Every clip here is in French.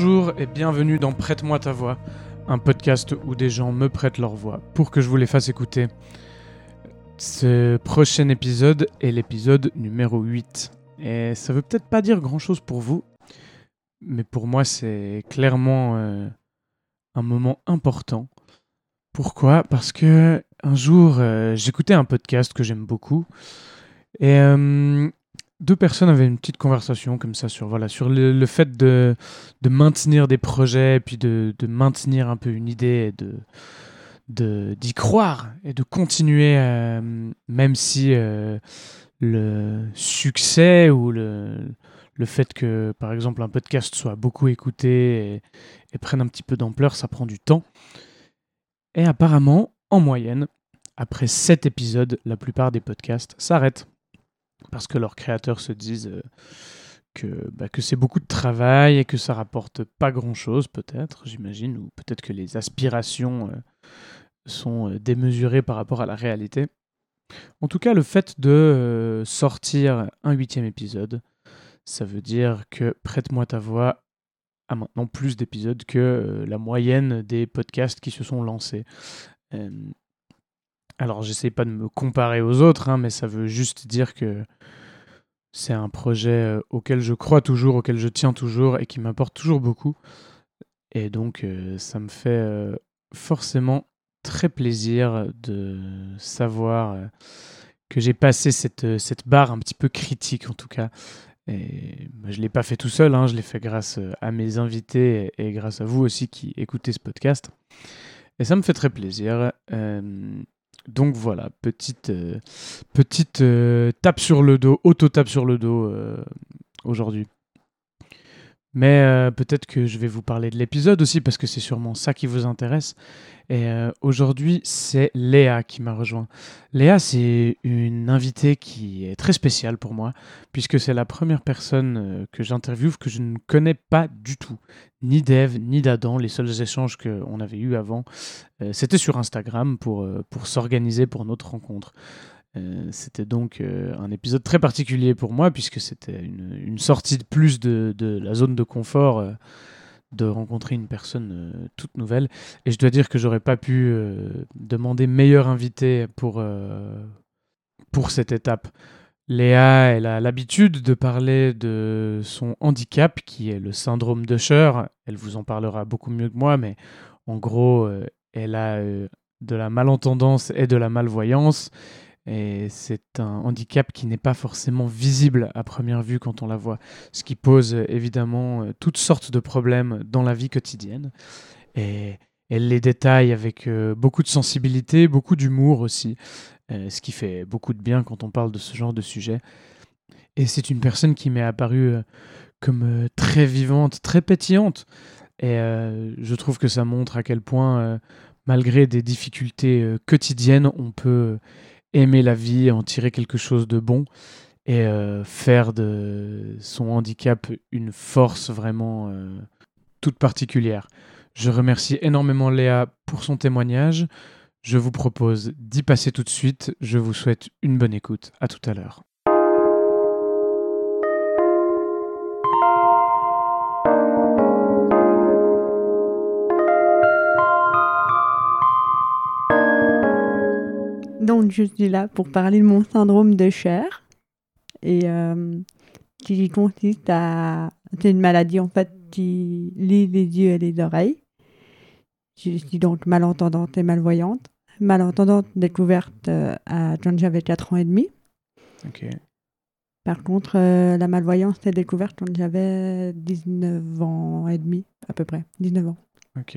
Bonjour et bienvenue dans Prête-moi ta voix, un podcast où des gens me prêtent leur voix pour que je vous les fasse écouter. Ce prochain épisode est l'épisode numéro 8. Et ça veut peut-être pas dire grand-chose pour vous, mais pour moi c'est clairement euh, un moment important. Pourquoi? Parce que un jour euh, j'écoutais un podcast que j'aime beaucoup et euh, deux personnes avaient une petite conversation comme ça sur, voilà, sur le, fait de, maintenir des projets, et puis de, maintenir un peu une idée, et de d'y croire et de continuer, euh, même si euh, le succès ou le, fait que, par exemple, un podcast soit beaucoup écouté et, et prenne un petit peu d'ampleur, ça prend du temps. Et apparemment, en moyenne, après sept épisodes, la plupart des podcasts s'arrêtent parce que leurs créateurs se disent euh, que, bah, que c'est beaucoup de travail et que ça rapporte pas grand-chose, peut-être, j'imagine, ou peut-être que les aspirations euh, sont euh, démesurées par rapport à la réalité. En tout cas, le fait de sortir un huitième épisode, ça veut dire que Prête-moi ta voix a maintenant plus d'épisodes que la moyenne des podcasts qui se sont lancés. Alors, j'essaie pas de me comparer aux autres, hein, mais ça veut juste dire que c'est un projet euh, auquel je crois toujours, auquel je tiens toujours et qui m'apporte toujours beaucoup. Et donc, euh, ça me fait euh, forcément très plaisir de savoir que j'ai passé cette, barre un petit peu critique, en tout cas. Et bah, je ne l'ai pas fait tout seul, hein, je l'ai fait grâce à mes invités et, grâce à vous aussi qui écoutez ce podcast. Et ça me fait très plaisir. Donc voilà, petite, euh, petite euh, tape sur le dos, auto-tape sur le dos euh, aujourd'hui. Mais peut-être que je vais vous parler de l'épisode aussi parce que c'est sûrement ça qui vous intéresse. Et aujourd'hui, c'est Léa qui m'a rejoint. Léa, c'est une invitée qui est très spéciale pour moi puisque c'est la première personne que j'interviewe que je ne connais pas du tout ni d'Eve ni d'Adam. Les seuls échanges qu'on avait eus avant, euh, c'était sur Instagram pour, euh, pour s'organiser pour notre rencontre. Euh, c'était donc un épisode très particulier pour moi, puisque c'était une, sortie de plus de, la zone de confort de rencontrer une personne toute nouvelle. Et je dois dire que j'aurais pas pu demander meilleur invité pour, pour cette étape. Léa, elle a l'habitude de parler de son handicap, qui est le syndrome de Usher. Elle vous en parlera beaucoup mieux que moi, mais en gros, euh, elle a euh, de la malentendance et de la malvoyance. Et c'est un handicap qui n'est pas forcément visible à première vue quand on la voit, ce qui pose évidemment euh, toutes sortes de problèmes dans la vie quotidienne. Et elle les détaille avec beaucoup de sensibilité, beaucoup d'humour aussi. Euh, ce qui fait beaucoup de bien quand on parle de ce genre de sujet. Et c'est une personne qui m'est apparue euh, comme euh, très vivante, très pétillante. Et je trouve que ça montre à quel point, malgré des difficultés quotidiennes, on peut aimer la vie, en tirer quelque chose de bon et faire de son handicap une force vraiment toute particulière. Je remercie énormément Léa pour son témoignage. Je vous propose d'y passer tout de suite. Je vous souhaite une bonne écoute. À tout à l'heure. Donc, je suis là pour parler de mon syndrome de chair. Et euh, qui consiste à. C'est une maladie en fait qui lie les yeux et les oreilles. Je suis donc malentendante et malvoyante. Malentendante découverte euh, à quand j'avais 4 ans et demi. Ok. Par contre, euh, la malvoyance est découverte quand j'avais 19 ans et demi, à peu près. 19 ans. Ok.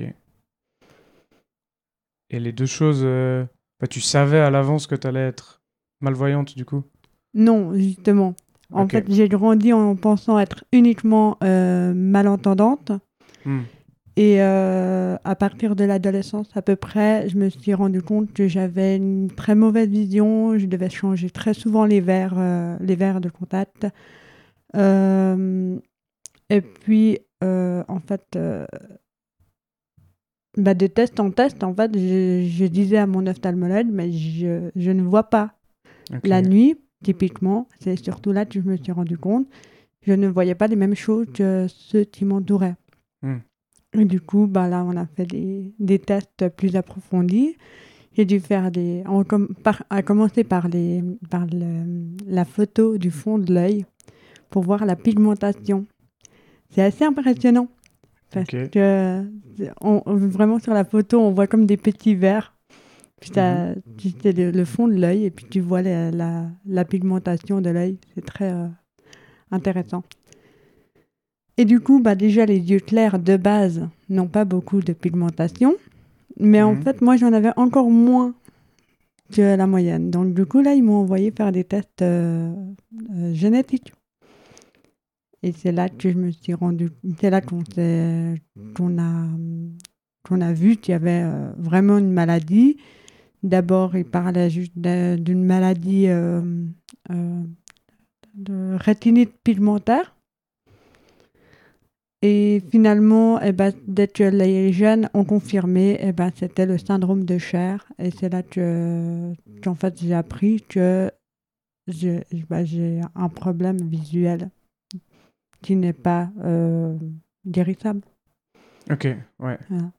Et les deux choses, euh, bah, tu savais à l'avance que tu allais être malvoyante du coup Non, justement. En fait, j'ai grandi en pensant être uniquement euh, malentendante. Hmm. Et euh, à partir de l'adolescence, à peu près, je me suis rendu compte que j'avais une très mauvaise vision. Je devais changer très souvent les verres, euh, les verres de contact. Et puis, en fait, bah, de test en test, en fait, je, je disais à mon ophtalmologue, mais je, je ne vois pas. La nuit, typiquement, c'est surtout là que je me suis rendu compte, je ne voyais pas les mêmes choses que ceux qui m'entouraient. Hmm. Et du coup, bah là, on a fait des, des tests plus approfondis. J'ai dû faire des. On com- par- à commencer par, les, par le- la photo du fond de l'œil pour voir la pigmentation. C'est assez impressionnant. Parce que on- vraiment sur la photo, on voit comme des petits verres. Puis t'as- tu sais, le, le fond de l'œil et puis tu vois la, la, la pigmentation de l'œil. C'est très euh, intéressant. Et du coup, bah déjà, les yeux clairs de base n'ont pas beaucoup de pigmentation. Mais en Mhm. fait, moi, j'en avais encore moins que la moyenne. Donc, du coup, là, ils m'ont envoyé faire des tests euh, euh, génétiques. Et c'est là que je me suis rendu. C'est là qu'on qu'on a, qu'on a vu qu'il y avait euh, vraiment une maladie. D'abord, ils parlaient juste de- d'une maladie euh, euh, de rétinite pigmentaire. Et finalement, eh ben, dès que les jeunes ont confirmé, eh ben, c'était le syndrome de chair. Et c'est là que, qu'en fait, j'ai appris que j'ai bah, j'ai un problème visuel qui n'est pas euh, guérissable. Ok, ouais. Voilà.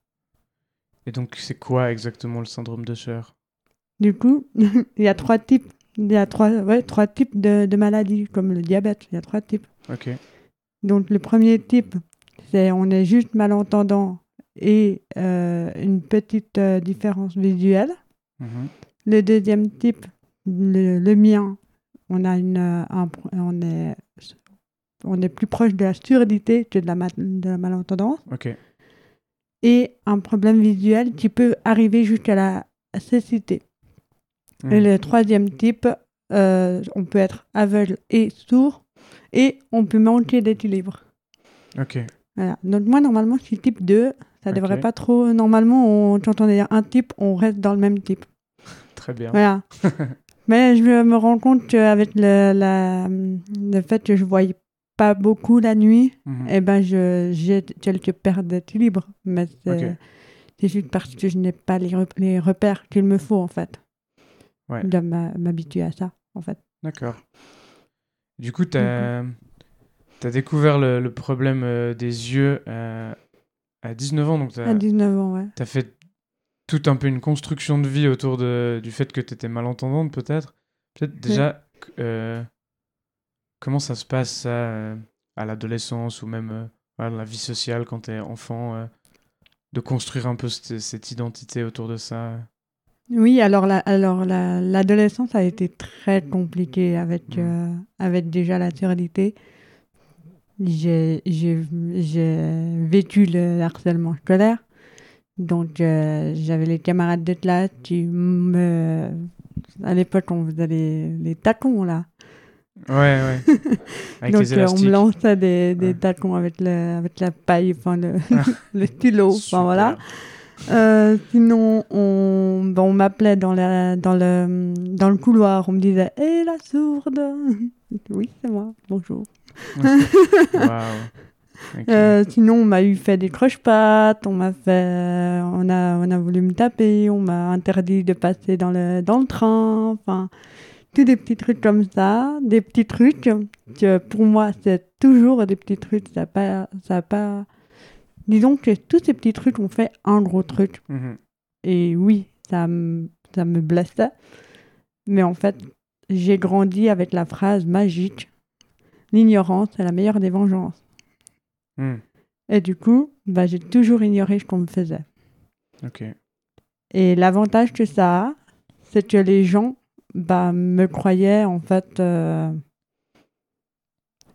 Et donc, c'est quoi exactement le syndrome de Cher Du coup, il y a trois types. Il y a trois, ouais, trois types de, de maladies, comme le diabète. Il y a trois types. Ok. Donc, le premier type, c'est on est juste malentendant et euh, une petite euh, différence visuelle. Mhm. Le deuxième type, le, le mien, on, a une, un on, est, on est plus proche de la surdité que de la, ma- de la malentendance. Et un problème visuel qui peut arriver jusqu'à la cécité. Et Hmm. le troisième type, euh, on peut être aveugle et sourd et on peut manquer d'équilibre. Ok. Voilà. Donc moi, normalement, je suis type 2. Ça Ok. devrait pas trop... Normalement, on, quand on est un type, on reste dans le même type. Très bien. Voilà. Mais je me rends compte qu'avec le, la, le fait que je ne voyais pas beaucoup la nuit, Mhm. eh ben je, j'ai quelques pertes d'équilibre. Mais c'est, Ok. c'est juste parce que je n'ai pas les, rep- les repères qu'il me faut, en fait. Ouais. M'a- m'habituer à ça, en fait. D'accord. Du coup, tu as, découvert le, le problème euh, des yeux euh, à 19 ans, donc tu À as, 19 ans, ouais. fait tout un peu une construction de vie autour de, du fait que tu étais malentendante, peut-être. Peut-être déjà, euh, comment ça se passe, ça, euh, à l'adolescence ou même euh, dans la vie sociale quand tu es enfant, euh, de construire un peu cette, cette identité autour de ça? Oui, alors la, alors la, l'adolescence a été très compliquée avec, Mm. euh, avec déjà la surdité. J'ai, j'ai, j'ai vécu le harcèlement scolaire. Donc, euh, j'avais les camarades de classe qui me... À l'époque, on faisait les, les tacons, là. Ouais, ouais. Avec Donc, les euh, on me lançait des, des Ouais. tacons avec, le, avec la paille, enfin, le, le stylo. Enfin, voilà. Euh, sinon, on, ben, on m'appelait dans, la, dans, le, dans le couloir. On me disait Hé, la sourde Oui, c'est moi. Bonjour. Waouh. Ok. Euh, sinon, on m'a eu fait des croche-pattes. On m'a fait. On a, on a voulu me taper. On m'a interdit de passer dans le, dans le train. Enfin, tous des petits trucs comme ça. Des petits trucs que pour moi, c'est toujours des petits trucs. Ça n'a pas. Ça pas... Disons que tous ces petits trucs ont fait un gros truc. Mhm. Et oui, ça, me- ça me blessait. Mais en fait, j'ai grandi avec la phrase magique L'ignorance est la meilleure des vengeances. Hmm. Et du coup, bah, j'ai toujours ignoré ce qu'on me faisait. Ok. Et l'avantage que ça a, c'est que les gens bah, me croyaient en fait euh,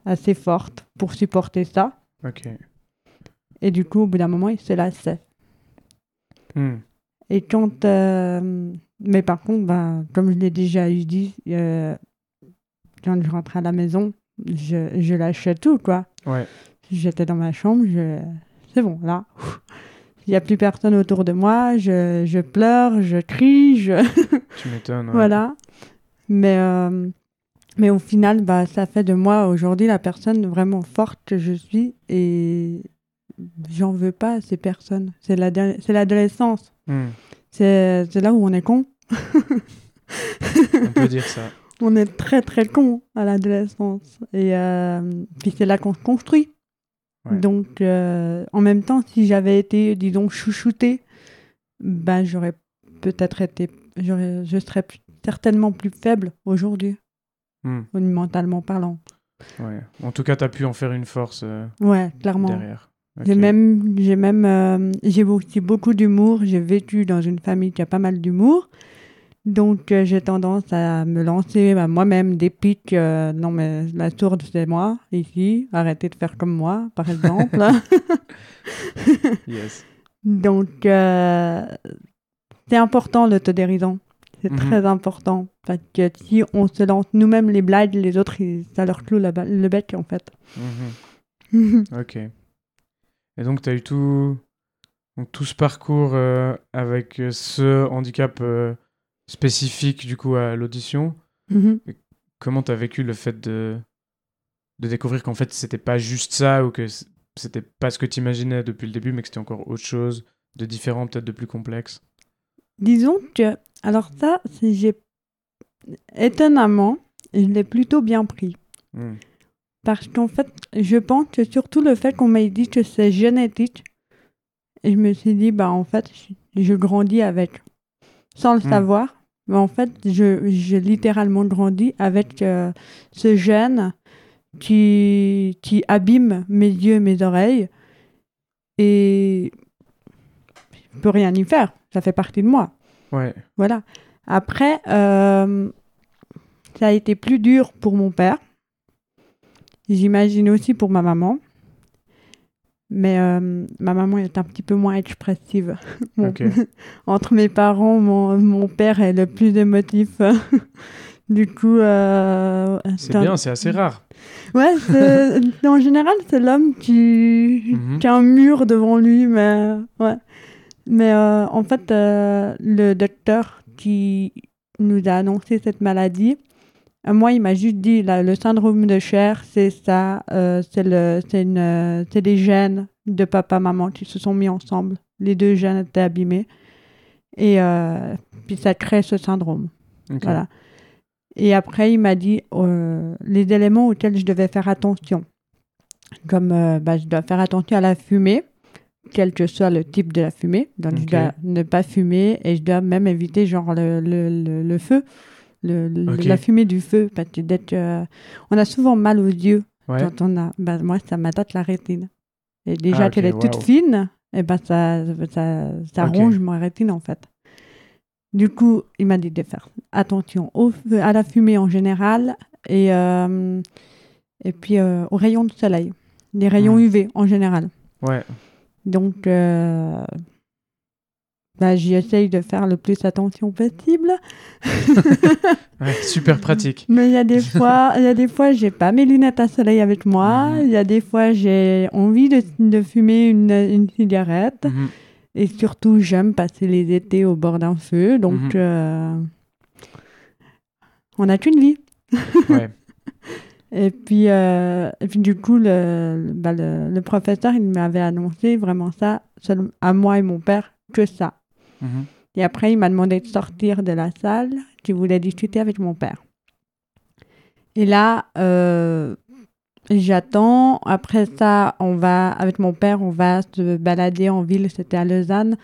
assez forte pour supporter ça. Ok. Et du coup, au bout d'un moment, ils se lassaient. Hmm. Et quand. euh, mais par contre, bah, comme je l'ai déjà eu dit, euh, quand je rentrais à la maison, je, je lâchais tout, quoi. Ouais. J'étais dans ma chambre, je... c'est bon, là. ouf. Il n'y a plus personne autour de moi, je, je pleure, je crie, je... Tu m'étonnes. ouais. voilà. Mais, euh, mais au final, bah, ça fait de moi aujourd'hui la personne vraiment forte que je suis et j'en veux pas à ces personnes. C'est l'adolescence. Hmm. C'est c'est là où on est con. On peut dire ça. On est très très con à l'adolescence. Et euh, puis c'est là qu'on se construit. Ouais. Donc euh, en même temps, si j'avais été, disons, chouchoutée, ben j'aurais peut-être été, j'aurais- je serais plus- certainement plus faible aujourd'hui, Hmm. mentalement parlant. Ouais. En tout cas, tu as pu en faire une force euh, Ouais, clairement. derrière. J'ai même, j'ai même, euh, j'ai aussi beaucoup d'humour. J'ai vécu dans une famille qui a pas mal d'humour. Donc, euh, j'ai tendance à me lancer moi-même des pics. euh, non, mais la sourde, c'est moi, ici. Arrêtez de faire comme moi, par exemple. Yes. Donc, euh, c'est important l'autodérision. C'est Mhm. très important. Parce que si on se lance nous-mêmes les blagues, les autres, ils- ça leur cloue la le bec, en fait. Mhm. Ok. Et donc, tu as eu tout, donc, tout ce parcours avec ce handicap spécifique, du coup, à l'audition. Mhm. Comment tu as vécu le fait de, de découvrir qu'en fait, c'était pas juste ça ou que c'était pas ce que tu imaginais depuis le début, mais que c'était encore autre chose, de différent, peut-être de plus complexe? Disons que, alors ça, c'est- j'ai étonnamment, je l'ai plutôt bien pris. Hmm. Parce qu'en fait, je pense que surtout le fait qu'on m'ait dit que c'est génétique, et je me suis dit, bah en fait, je, je grandis avec, sans le Hmm. savoir. Mais en fait, j'ai littéralement grandi avec euh, ce gène qui, qui abîme mes yeux et mes oreilles. Et je peux rien y faire. Ça fait partie de moi. Ouais. Voilà. Après, euh, ça a été plus dur pour mon père. J'imagine aussi pour ma maman. Mais euh, ma maman est un petit peu moins expressive. Entre mes parents, mon, mon père est le plus émotif. du coup, euh, C'est bien, c'est assez rare. Ouais, en général, c'est l'homme qui, Mhm. qui a un mur devant lui, mais ouais. Mais euh, en fait, le docteur qui nous a annoncé cette maladie, moi, il m'a juste dit là, le syndrome de Cher, c'est ça, euh, c'est le, euh, des gènes de papa maman qui se sont mis ensemble. Les deux gènes étaient abîmés et euh, puis ça crée ce syndrome. Voilà. Et après, il m'a dit euh, les éléments auxquels je devais faire attention. Comme euh, bah, je dois faire attention à la fumée, quel que soit le type de la fumée. Donc, je dois ne pas fumer et je dois même éviter genre le, le, le, le feu, le, la fumée du feu. Parce que dès que- on a souvent mal aux yeux Ouais. quand on a. Bah, moi, ça m'attaque la rétine. Et déjà Ah, qu'elle est toute fine, et ben ça, ça, ronge ma rétine en fait. Du coup, il m'a dit de faire attention au feu- à la fumée en général et, euh, et puis euh, aux rayons de soleil, les rayons. UV en général. Ouais. Donc, euh, bah, j'y essaye de faire le plus attention possible. Ouais, super pratique. Mais il y a des fois, il y a des fois, j'ai pas mes lunettes à soleil avec moi. Mhm. Il y a des fois, j'ai envie de, de fumer une, une cigarette. Mhm. Et surtout, j'aime passer les étés au bord d'un feu. Donc, Mhm. euh, on n'a qu'une vie. Ouais. Et puis, euh, et puis du coup, le, bah, le, le professeur, il m'avait annoncé vraiment ça, seul- à moi et mon père, que ça. Et après, il m'a demandé de sortir de la salle. Je voulais discuter avec mon père. Et là, euh, j'attends. Après ça, on va, avec mon père, on va se balader en ville. C'était à Lausanne.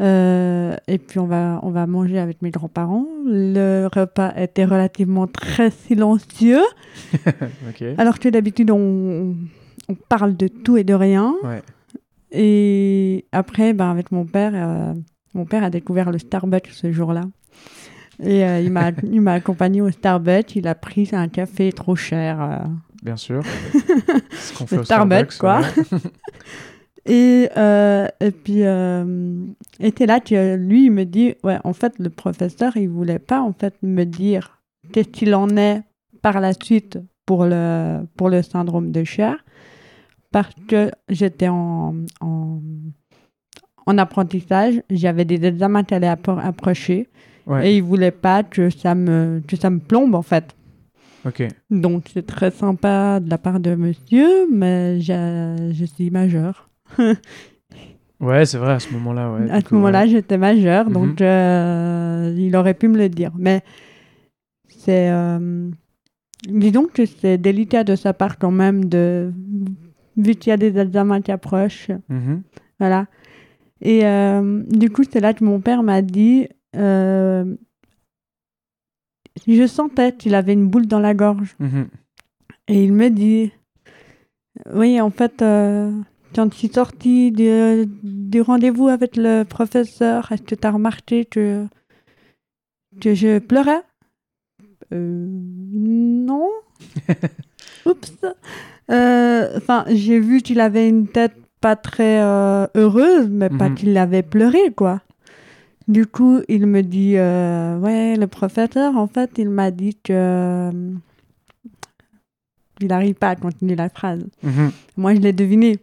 Euh, et puis on va, on va manger avec mes grands-parents. Le repas était relativement très silencieux. Alors que d'habitude, on, on parle de tout et de rien. Ouais. Et après, ben, avec mon père, euh, mon père a découvert le Starbucks ce jour-là. Et euh, il m'a il m'a accompagné au Starbucks. Il a pris un café trop cher. euh. Bien sûr. Ce qu'on fait Le au Starbucks, quoi. ouais. Et, euh, et puis, euh, t'es là, tu, lui, il me dit, ouais, en fait, le professeur, il voulait pas, en fait, me dire qu'est-ce qu'il en est par la suite pour le, pour le syndrome de Cher, parce que j'étais en, en, en apprentissage, j'avais des examens qui allaient appro- approcher, Ouais. et il voulait pas que ça me, que ça me plombe, en fait. Ok. Donc, c'est très sympa de la part de monsieur, mais je suis majeure. Ouais, c'est vrai, à ce moment-là. Ouais, à ce moment-là, ouais. j'étais majeure, Mhm. donc euh, il aurait pu me le dire. Mais c'est. euh, disons que c'est délicat de sa part quand même, de, vu qu'il y a des examens qui approchent. Mhm. Voilà. Et euh, du coup, c'est là que mon père m'a dit. euh, je sentais qu'il avait une boule dans la gorge. Mhm. Et il me dit Oui, en fait, euh, quand je suis sortie du, du rendez-vous avec le professeur, est-ce que tu as remarqué que, que je pleurais? Non. Oups. Enfin, j'ai vu qu'il avait une tête pas très euh, heureuse, mais pas Mhm. qu'il avait pleuré, quoi. Du coup, il me dit euh, Ouais, le professeur, en fait, il m'a dit que. euh, il n'arrive pas à continuer la phrase. Mhm. Moi, je l'ai deviné.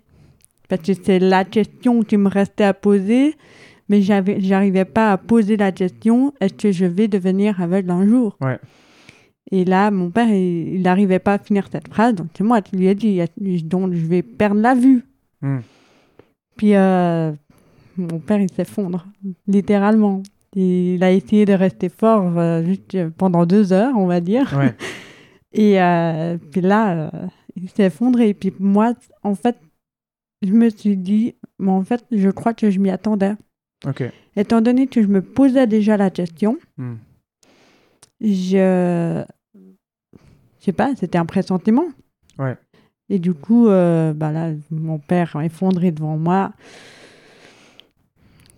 Parce que c'est la question qui me restait à poser, mais j'avais, j'arrivais pas à poser la question est-ce que je vais devenir aveugle un jour? Ouais. Et là, mon père, il il n'arrivait pas à finir cette phrase, donc c'est moi qui lui ai dit donc je vais perdre la vue. Mhm. Puis euh, mon père, il s'effondre, littéralement. Il a essayé de rester fort euh, juste pendant deux heures, on va dire. Ouais. Et euh, puis là, euh, il s'est effondré. Et puis moi, en fait, je me suis dit, mais en fait, je crois que je m'y attendais. Étant donné que je me posais déjà la question, Mhm. je. Je sais pas, c'était un pressentiment. Et du coup, euh, bah là, mon père effondré devant moi.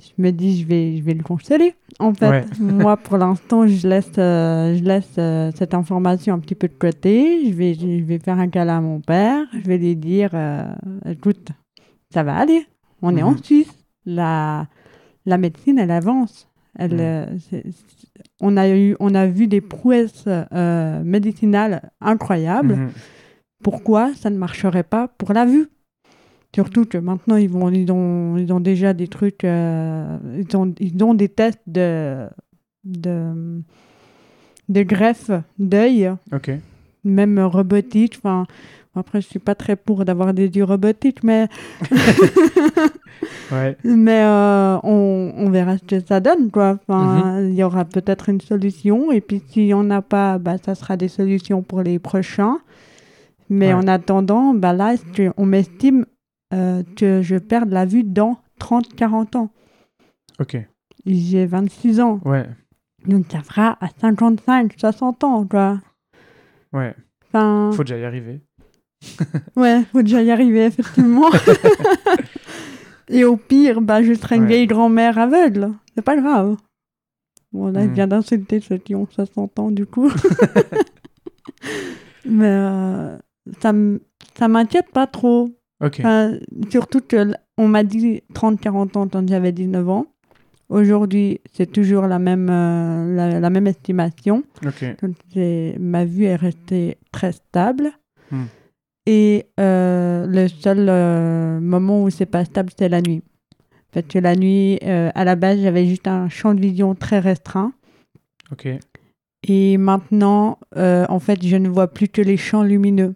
Je me dis, je vais, je vais le consoler. En fait, Ouais. moi, pour l'instant, je laisse, euh, je laisse euh, cette information un petit peu de côté. Je vais, je vais faire un câlin à mon père. Je vais lui dire, écoute, ça va aller. On est en Mhm. Suisse. La, la médecine, elle avance. Elle, c'est- on, a eu, on a vu des prouesses médicinales incroyables Mhm. Pourquoi ça ne marcherait pas pour la vue Surtout que maintenant, ils, vont, ils, ont, ils ont déjà des trucs, euh, ils, ont, ils ont des tests de, de, de greffe d'œil, Ok. même robotique. Enfin, après, je suis pas très pour d'avoir des yeux robotiques, mais, Ouais. mais euh, on, on verra ce que ça donne. Quoi. Enfin, Il y aura peut-être une solution, et puis s'il n'y en a pas, bah, ça sera des solutions pour les prochains. Mais Ouais. en attendant, bah là, on m'estime euh, que je perds la vue dans 30-40 ans. Ok. J'ai 26 ans. Ouais. Donc ça fera à 55, 60 ans, quoi. Ouais. Enfin, Faut déjà y arriver. ouais, faut déjà y arriver, effectivement. Et au pire, bah, je serai une Ouais. vieille grand-mère aveugle. C'est pas grave. Bon, là, je Mm. viens d'insulter ceux qui ont 60 ans, du coup. Mais euh, ça ça m'inquiète pas trop. Enfin, surtout que on m'a dit 30-40 ans quand j'avais 19 ans. Aujourd'hui, c'est toujours la même, euh, la, la même estimation. Donc, ma vue est restée très stable. Hmm. Et euh, le seul euh, moment où c'est pas stable, c'est la nuit. Parce que la nuit, à la base, j'avais juste un champ de vision très restreint. Et maintenant, en fait, je ne vois plus que les champs lumineux.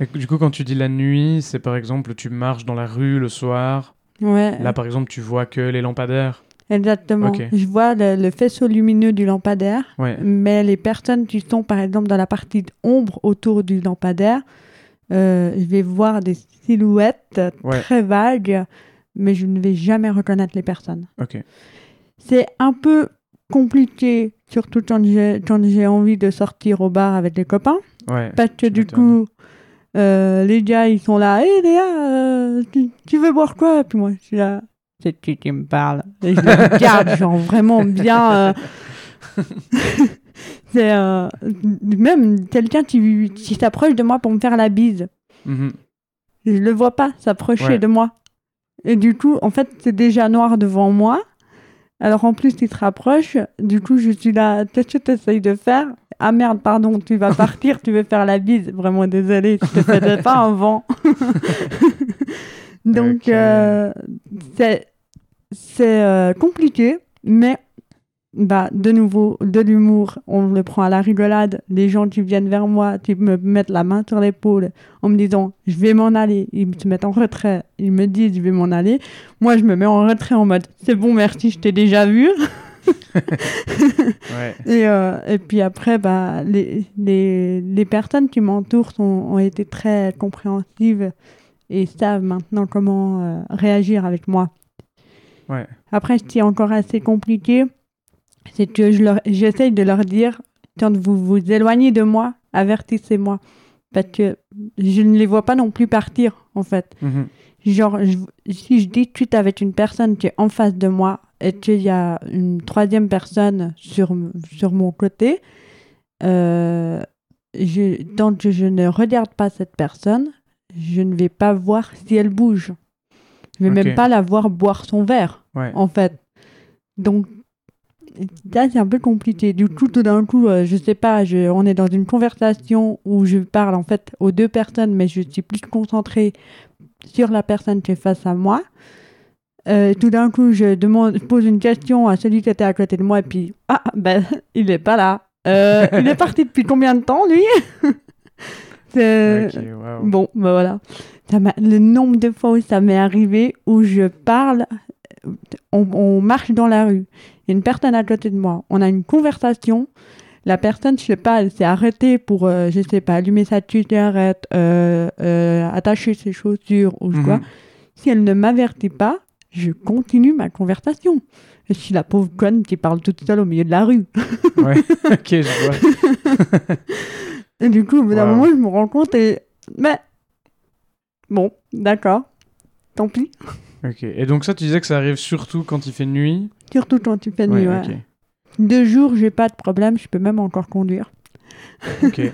Et du coup, quand tu dis la nuit, c'est par exemple, tu marches dans la rue le soir. Ouais. Là, par exemple, tu vois que les lampadaires. Exactement. Je vois le, le faisceau lumineux du lampadaire, Ouais. mais les personnes qui sont, par exemple, dans la partie ombre autour du lampadaire, euh, je vais voir des silhouettes Ouais. très vagues mais je ne vais jamais reconnaître les personnes. Ok. C'est un peu compliqué, surtout quand j'ai envie de sortir au bar avec les copains, Ouais. parce que du coup, euh, les gars, ils sont là, hé Léa, euh, tu, tu veux boire quoi? Puis moi, je suis là, c'est qui qui me parle Et je regarde, genre vraiment bien. euh, c'est euh, même quelqu'un qui, qui s'approche de moi pour me faire la bise. Mhm. Je le vois pas s'approcher Ouais. de moi. Et du coup, en fait, c'est déjà noir devant moi. Alors en plus, il se rapproche. Du coup, je suis là. Qu'est-ce que tu essayes de faire? Ah merde, pardon, tu vas partir, tu veux faire la bise. Vraiment désolé, je te faisais pas un vent. Donc, euh, c'est c'est euh, compliqué, mais bah, de nouveau, de l'humour, on le prend à la rigolade. Les gens qui viennent vers moi, qui me mettent la main sur l'épaule en me disant je vais m'en aller. Ils se mettent en retrait, ils me disent je vais m'en aller. Moi, je me mets en retrait en mode c'est bon, merci, je t'ai déjà vu. Ouais. Et, euh, et puis après, bah, les, les, les personnes qui m'entourent ont été très compréhensives et savent maintenant comment euh, réagir avec moi. Ouais. Après, ce qui est encore assez compliqué, c'est que je j'essaye de leur dire, quand vous vous éloignez de moi, avertissez-moi. Parce que je ne les vois pas non plus partir, en fait. Mhm. Genre, je- si je discute avec une personne qui est en face de moi et qu'il y a une troisième personne sur, sur mon côté, euh, je, tant que je ne regarde pas cette personne, je ne vais pas voir si elle bouge. Je vais Ok. même pas la voir boire son verre, Ouais. en fait. Donc, là, c'est un peu compliqué. Du coup, tout d'un coup, euh, je sais pas, je, on est dans une conversation où je parle en fait aux deux personnes, mais je suis plus concentrée sur la personne qui est face à moi. Euh, tout d'un coup, je demande, je pose une question à celui qui était à côté de moi, et puis, ah, ben, il est pas là. Euh, il est parti depuis combien de temps, lui? Bon, ben voilà. Ça le nombre de fois où ça m'est arrivé, où je parle, on, on marche dans la rue, il y a une personne à côté de moi, on a une conversation, la personne, je sais pas, elle s'est arrêtée pour, euh, je sais pas, allumer sa cigarette, euh, euh, attacher ses chaussures ou Mhm. quoi. Si elle ne m'avertit pas, je continue ma conversation. Je suis la pauvre conne qui parle toute seule au milieu de la rue. Ouais. ok, je vois. Et du coup, au bout d'un Wow. moment, je me rends compte et... Mais... Bon, d'accord. Tant pis. Ok. Et donc ça, tu disais que ça arrive surtout quand il fait nuit. Surtout quand tu fais nuit, ouais. ok. Deux jours, j'ai pas de problème, je peux même encore conduire. Ok.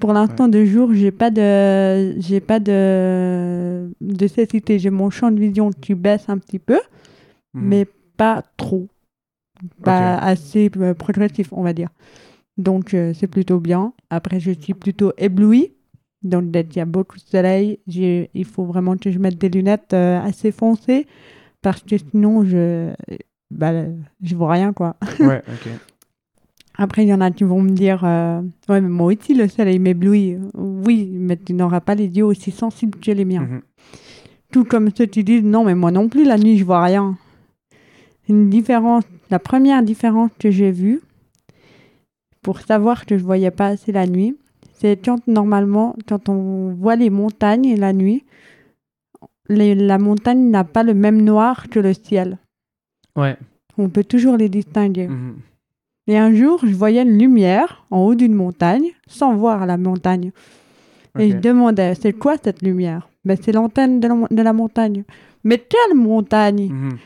Pour l'instant, deux jours, j'ai pas de, j'ai pas de, de cécité. J'ai mon champ de vision qui baisse un petit peu, Mhm. mais pas trop, pas assez euh, progressif, on va dire. Donc euh, c'est plutôt bien. Après, je suis plutôt éblouie. Donc qu'il y a beaucoup de soleil, il faut vraiment que je mette des lunettes euh, assez foncées parce que sinon je, bah, je vois rien quoi. Ouais, ok. Après, il y en a qui vont me dire euh, Ouais, mais moi aussi, le soleil m'éblouit. Oui, mais tu n'auras pas les yeux aussi sensibles que les miens. Mhm. Tout comme ceux qui disent Non, mais moi non plus, la nuit, je vois rien. Une différence, la première différence que j'ai vue pour savoir que je voyais pas assez la nuit, c'est quand normalement, quand on voit les montagnes la nuit, les- la montagne n'a pas le même noir que le ciel. Ouais. On peut toujours les distinguer. Mhm. Et un jour, je voyais une lumière en haut d'une montagne, sans voir la montagne. Et je demandais, c'est quoi cette lumière? Ben, C'est l'antenne de, la, de la montagne. Mais quelle montagne? Mhm.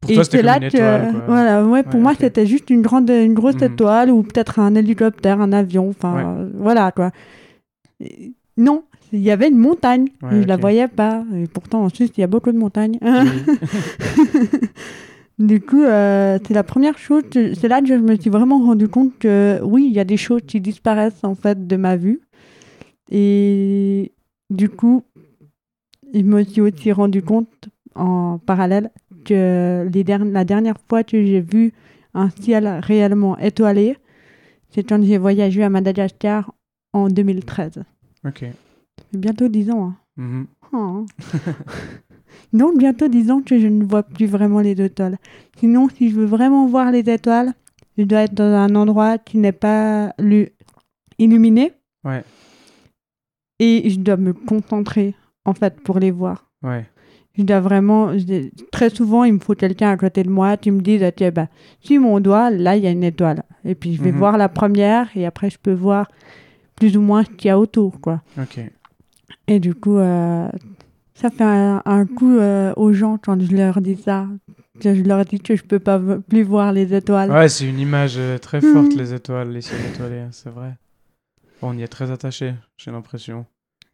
Pour Et toi, c'était là une que, étoile, voilà, ouais, pour Ouais, moi, c'était juste une grande, une grosse Mhm. étoile ou peut-être un hélicoptère, un avion, enfin, Ouais. euh, voilà quoi. Et non, il y avait une montagne, mais je la ok. voyais pas. Et pourtant, en Suisse, il y a beaucoup de montagnes. Oui. Du coup, euh, c'est la première chose, c'est là que je me suis vraiment rendu compte que oui, il y a des choses qui disparaissent en fait de ma vue. Et du coup, je me suis aussi rendu compte en parallèle que les derni- la dernière fois que j'ai vu un ciel réellement étoilé, c'est quand j'ai voyagé à Madagascar en 2013. Ok. Ça fait bientôt 10 ans. hein. Mhm. Oh. Donc bientôt 10 ans que je ne vois plus vraiment les étoiles. Sinon, si je veux vraiment voir les étoiles, je dois être dans un endroit qui n'est pas lu- illuminé Ouais. et je dois me concentrer en fait pour les voir. Ouais. Je dois vraiment. je- Très souvent, il me faut quelqu'un à côté de moi. Tu me dis, ah, tiens, bah, si mon doigt, là, il y a une étoile. Et puis, je vais Mhm. voir la première et après, je peux voir plus ou moins ce qu'il y a autour, quoi. Ok. Et du coup, euh, ça fait un, un coup euh, aux gens quand je leur dis ça. Je leur dis que je peux pas plus voir les étoiles. Ouais, c'est une image euh, très Mhm. forte, les étoiles, les ciels étoilés, hein, c'est vrai. On y est très attaché, j'ai l'impression.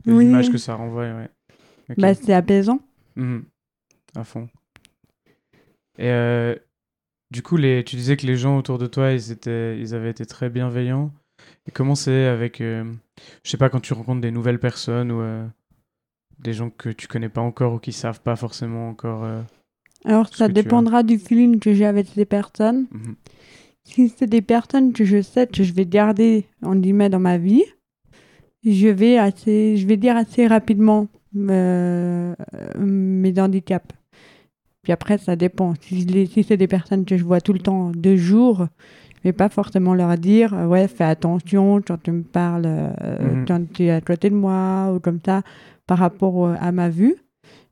Oui. L'image que ça renvoie, ouais. Bah, c'est apaisant. Mhm. À fond. Et euh, du coup, les... tu disais que les gens autour de toi, ils, étaient... ils avaient été très bienveillants. Et comment c'est avec, euh, je sais pas, quand tu rencontres des nouvelles personnes ou euh, des gens que tu connais pas encore ou qui savent pas forcément encore. euh, Alors, ça dépendra du feeling que j'ai avec ces personnes. mhm. Si c'est des personnes que je sais que je vais garder, en guillemets, dans ma vie, je vais, assez, je vais dire assez rapidement euh, mes handicaps. Puis après, ça dépend. Si, si c'est des personnes que je vois tout le temps, deux jours, je vais pas forcément leur dire euh, ouais, fais attention quand tu me parles, euh, Mhm. quand tu es à côté de moi, ou comme ça, par rapport au- à ma vue.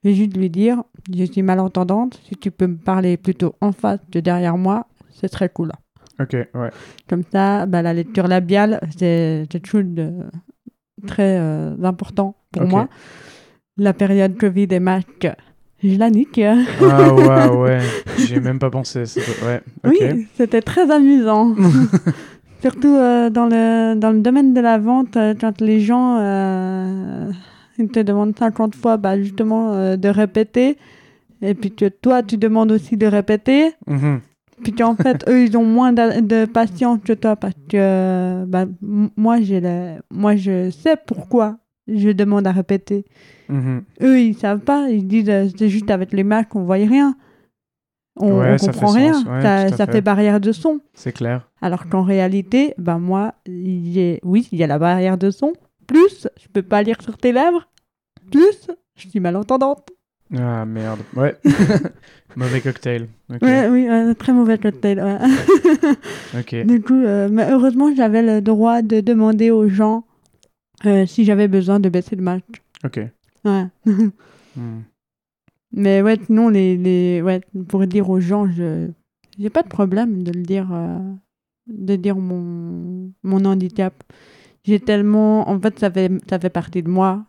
Je vais juste lui dire je suis malentendante, si tu peux me parler plutôt en face que derrière moi, ce serait cool. Ok, ouais. Comme ça, bah, la lecture labiale, c'est quelque chose de très euh, important pour moi. La période Covid et masque, je la nique. Ah ouais, ouais. J'y ai même pas pensé. Ouais. Oui, c'était très amusant. Surtout euh, dans, le, dans le domaine de la vente, euh, quand les gens euh, ils te demandent 50 fois bah, justement euh, de répéter, et puis que toi tu demandes aussi de répéter, Mhm. puis qu'en fait eux ils ont moins de, de patience que toi parce que bah, moi, j'ai le- moi je sais pourquoi je demande à répéter. Mhm. Eux ils savent pas, ils disent euh, c'est juste avec les marques on voyait rien. On, Ouais, on comprend sens, rien, ouais, ça, fait. fait barrière de son. C'est clair. Alors qu'en réalité, ben moi, il y a- oui, il y a la barrière de son. Plus, je peux pas lire sur tes lèvres. Plus, je suis malentendante. Ah merde. Ouais. Mauvais cocktail. Ok. Ouais, oui, très mauvais cocktail. ouais. Ok. du coup, euh, mais heureusement, j'avais le droit de demander aux gens euh, si j'avais besoin de baisser le match. Ok. Ouais. Hmm. mais ouais, sinon, les, les, ouais, pour dire aux gens, je j'ai pas de problème de le dire, euh, de dire mon, mon handicap. J'ai tellement, en fait, ça fait, ça fait partie de moi.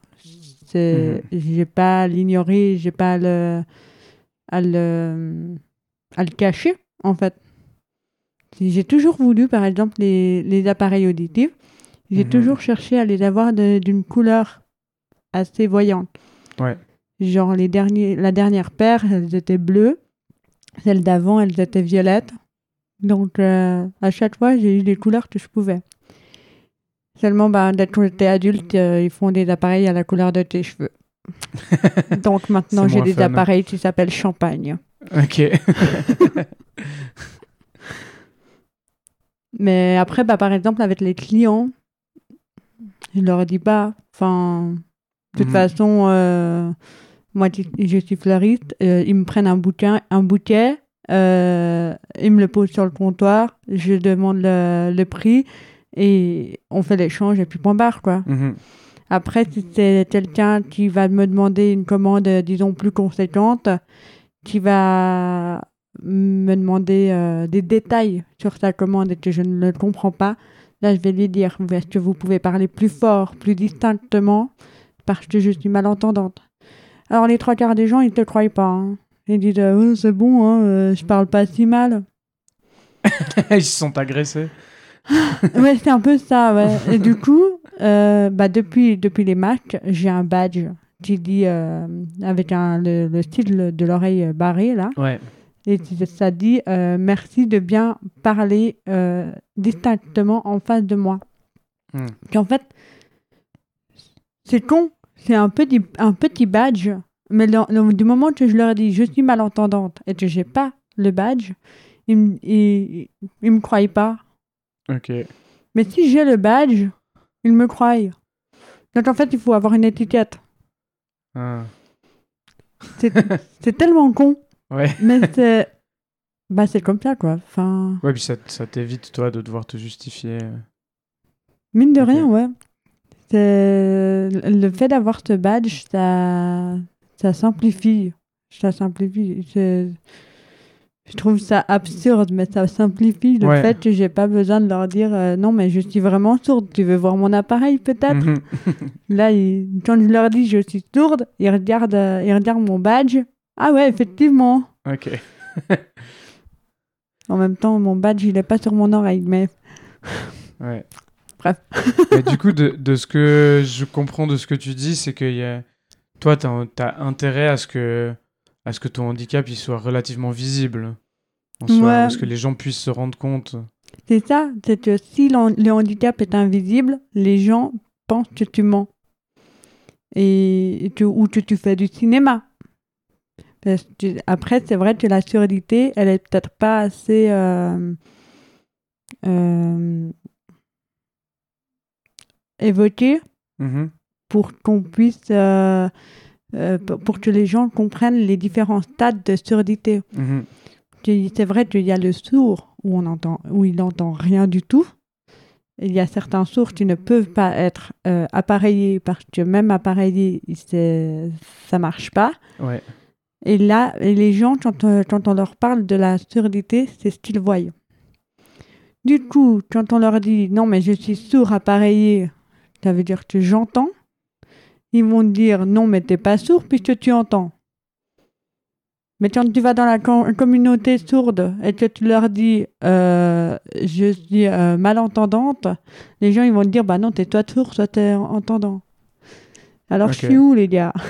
C'est, j'ai pas à l'ignorer, j'ai pas à le, à le, à le cacher, en fait. J'ai toujours voulu, par exemple, les, les appareils auditifs. J'ai Mhm. toujours cherché à les avoir d'une couleur assez voyante. Ouais. Genre, les derniers, la dernière paire, elles étaient bleues. Celles d'avant, elles étaient violettes. Donc, euh, à chaque fois, j'ai eu les couleurs que je pouvais. Seulement, bah, dès que j'étais adulte, euh, ils font des appareils à la couleur de tes cheveux. Donc, maintenant, j'ai des fun. appareils qui s'appellent champagne. Ok. Mais après, bah, par exemple, avec les clients, je leur dis pas. Enfin, de toute Mhm. façon, euh, moi, je suis fleuriste. euh, ils me prennent un bouquin, un bouquet. euh, ils me le posent sur le comptoir. Je demande le, le prix et on fait l'échange et puis point barre, quoi. Mhm. Après, si c'est quelqu'un qui va me demander une commande, disons, plus conséquente, qui va me demander des détails sur sa commande et que je ne le comprends pas, là, je vais lui dire, est-ce que vous pouvez parler plus fort, plus distinctement, parce que je suis malentendante. Alors, les trois quarts des gens, ils ne te croient pas. hein. Ils disent, Ouais, c'est bon, hein, euh, je parle pas si mal. Ils se sont agressés. ouais, c'est un peu ça, ouais. Et du coup, euh, bah, depuis, depuis les matchs, j'ai un badge qui dit, euh, avec un, le, le style de l'oreille barrée, là, Ouais. Et ça dit euh, merci de bien parler euh, distinctement en face de moi. Hmm. Puis en fait, c'est con, c'est un petit, un petit badge, mais le- le- du moment que je leur ai dit je suis malentendante et que j'ai pas le badge, ils me ils, ils me croient pas. Ok. Mais si j'ai le badge, ils me croient. Donc en fait, il faut avoir une étiquette. Ah. C'est tellement con, Ouais. mais c'est bah c'est comme ça quoi. Enfin, Ouais, puis ça, ça t'évite, toi, de devoir te justifier. mine de rien, ouais. Le fait d'avoir ce badge, ça ça simplifie. Ça simplifie. Je, je trouve ça absurde, mais ça simplifie le Ouais. fait que j'ai pas besoin de leur dire euh, non, mais je suis vraiment sourde. Tu veux voir mon appareil peut-être? Mhm. Là, ils- quand je leur dis je suis sourde, ils regardent, euh, ils regardent mon badge. Ah ouais, effectivement. Ok. En même temps, mon badge, il est pas sur mon oreille, mais Ouais. Bref. Mais du coup, de, de ce que je comprends de ce que tu dis, c'est que y a... toi, tu as, intérêt à ce, que, à ce que ton handicap il soit relativement visible. En soi, Ouais. Parce que les gens puissent se rendre compte. c'est ça. C'est que si le handicap est invisible, les gens pensent que tu mens. Et que, ou que tu fais du cinéma. Après, c'est vrai que la surdité, elle est peut-être pas assez. euh, euh, évoquée Mhm. pour qu'on puisse. euh, pour que les gens comprennent les différents stades de surdité. Mhm. Que- C'est vrai qu'il y a le sourd où, on entend, où il n'entend rien du tout. Il y a certains sourds qui ne peuvent pas être appareillés parce que même appareillés, ça marche pas. Ouais. Et là, les gens, quand, euh, quand on leur parle de la surdité, c'est ce qu'ils voient. Du coup, quand on leur dit non, mais je suis sourd appareillé, ça veut dire que j'entends. Ils vont dire non, mais t'es pas sourd puisque tu entends. Mais quand tu vas dans la com- communauté sourde et que tu leur dis euh, je suis euh, malentendante, les gens ils vont te dire bah non, t'es toi sourd, toi t'es entendant. Alors je suis où les gars?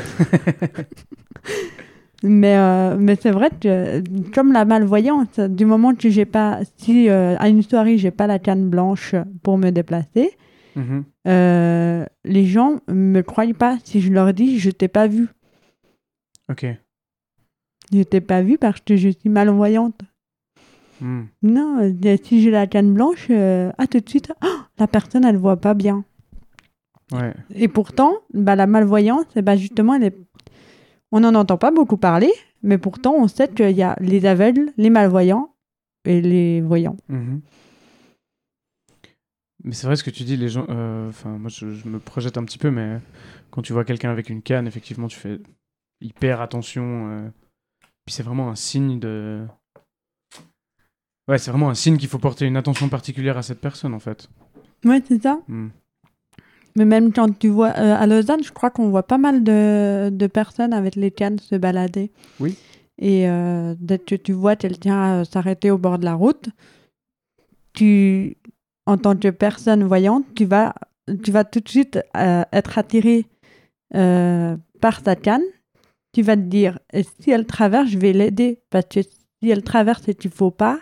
Mais, euh, mais c'est vrai que, comme la malvoyance, du moment que j'ai pas, si euh, à une soirée j'ai pas la canne blanche pour me déplacer, Mhm. euh, les gens me croient pas si je leur dis je t'ai pas vu. Ok. Je t'ai pas vu parce que je suis malvoyante. Hmm. Non, si j'ai la canne blanche, ah tout de suite, oh, la personne elle voit pas bien. Ouais. Et pourtant, bah, la malvoyance, eh ben, justement, elle est... on n'en entend pas beaucoup parler, mais pourtant, on sait qu'il y a les aveugles, les malvoyants et les voyants. Mhm. Mais c'est vrai ce que tu dis, les gens. euh, Enfin, moi, je, je me projette un petit peu, mais quand tu vois quelqu'un avec une canne, effectivement, tu fais hyper attention. euh, Puis c'est vraiment un signe de. Ouais, c'est vraiment un signe qu'il faut porter une attention particulière à cette personne, en fait. Ouais, c'est ça. Hmm. Mais même quand tu vois, euh, à Lausanne, je crois qu'on voit pas mal de, de personnes avec les cannes se balader. Oui. Et euh, dès que tu vois quelqu'un euh, s'arrêter au bord de la route, tu, en tant que personne voyante, tu vas, tu vas tout de suite euh, être attiré par sa canne. Tu vas te dire, et si elle traverse, je vais l'aider. Parce que si elle traverse et qu'il faut pas,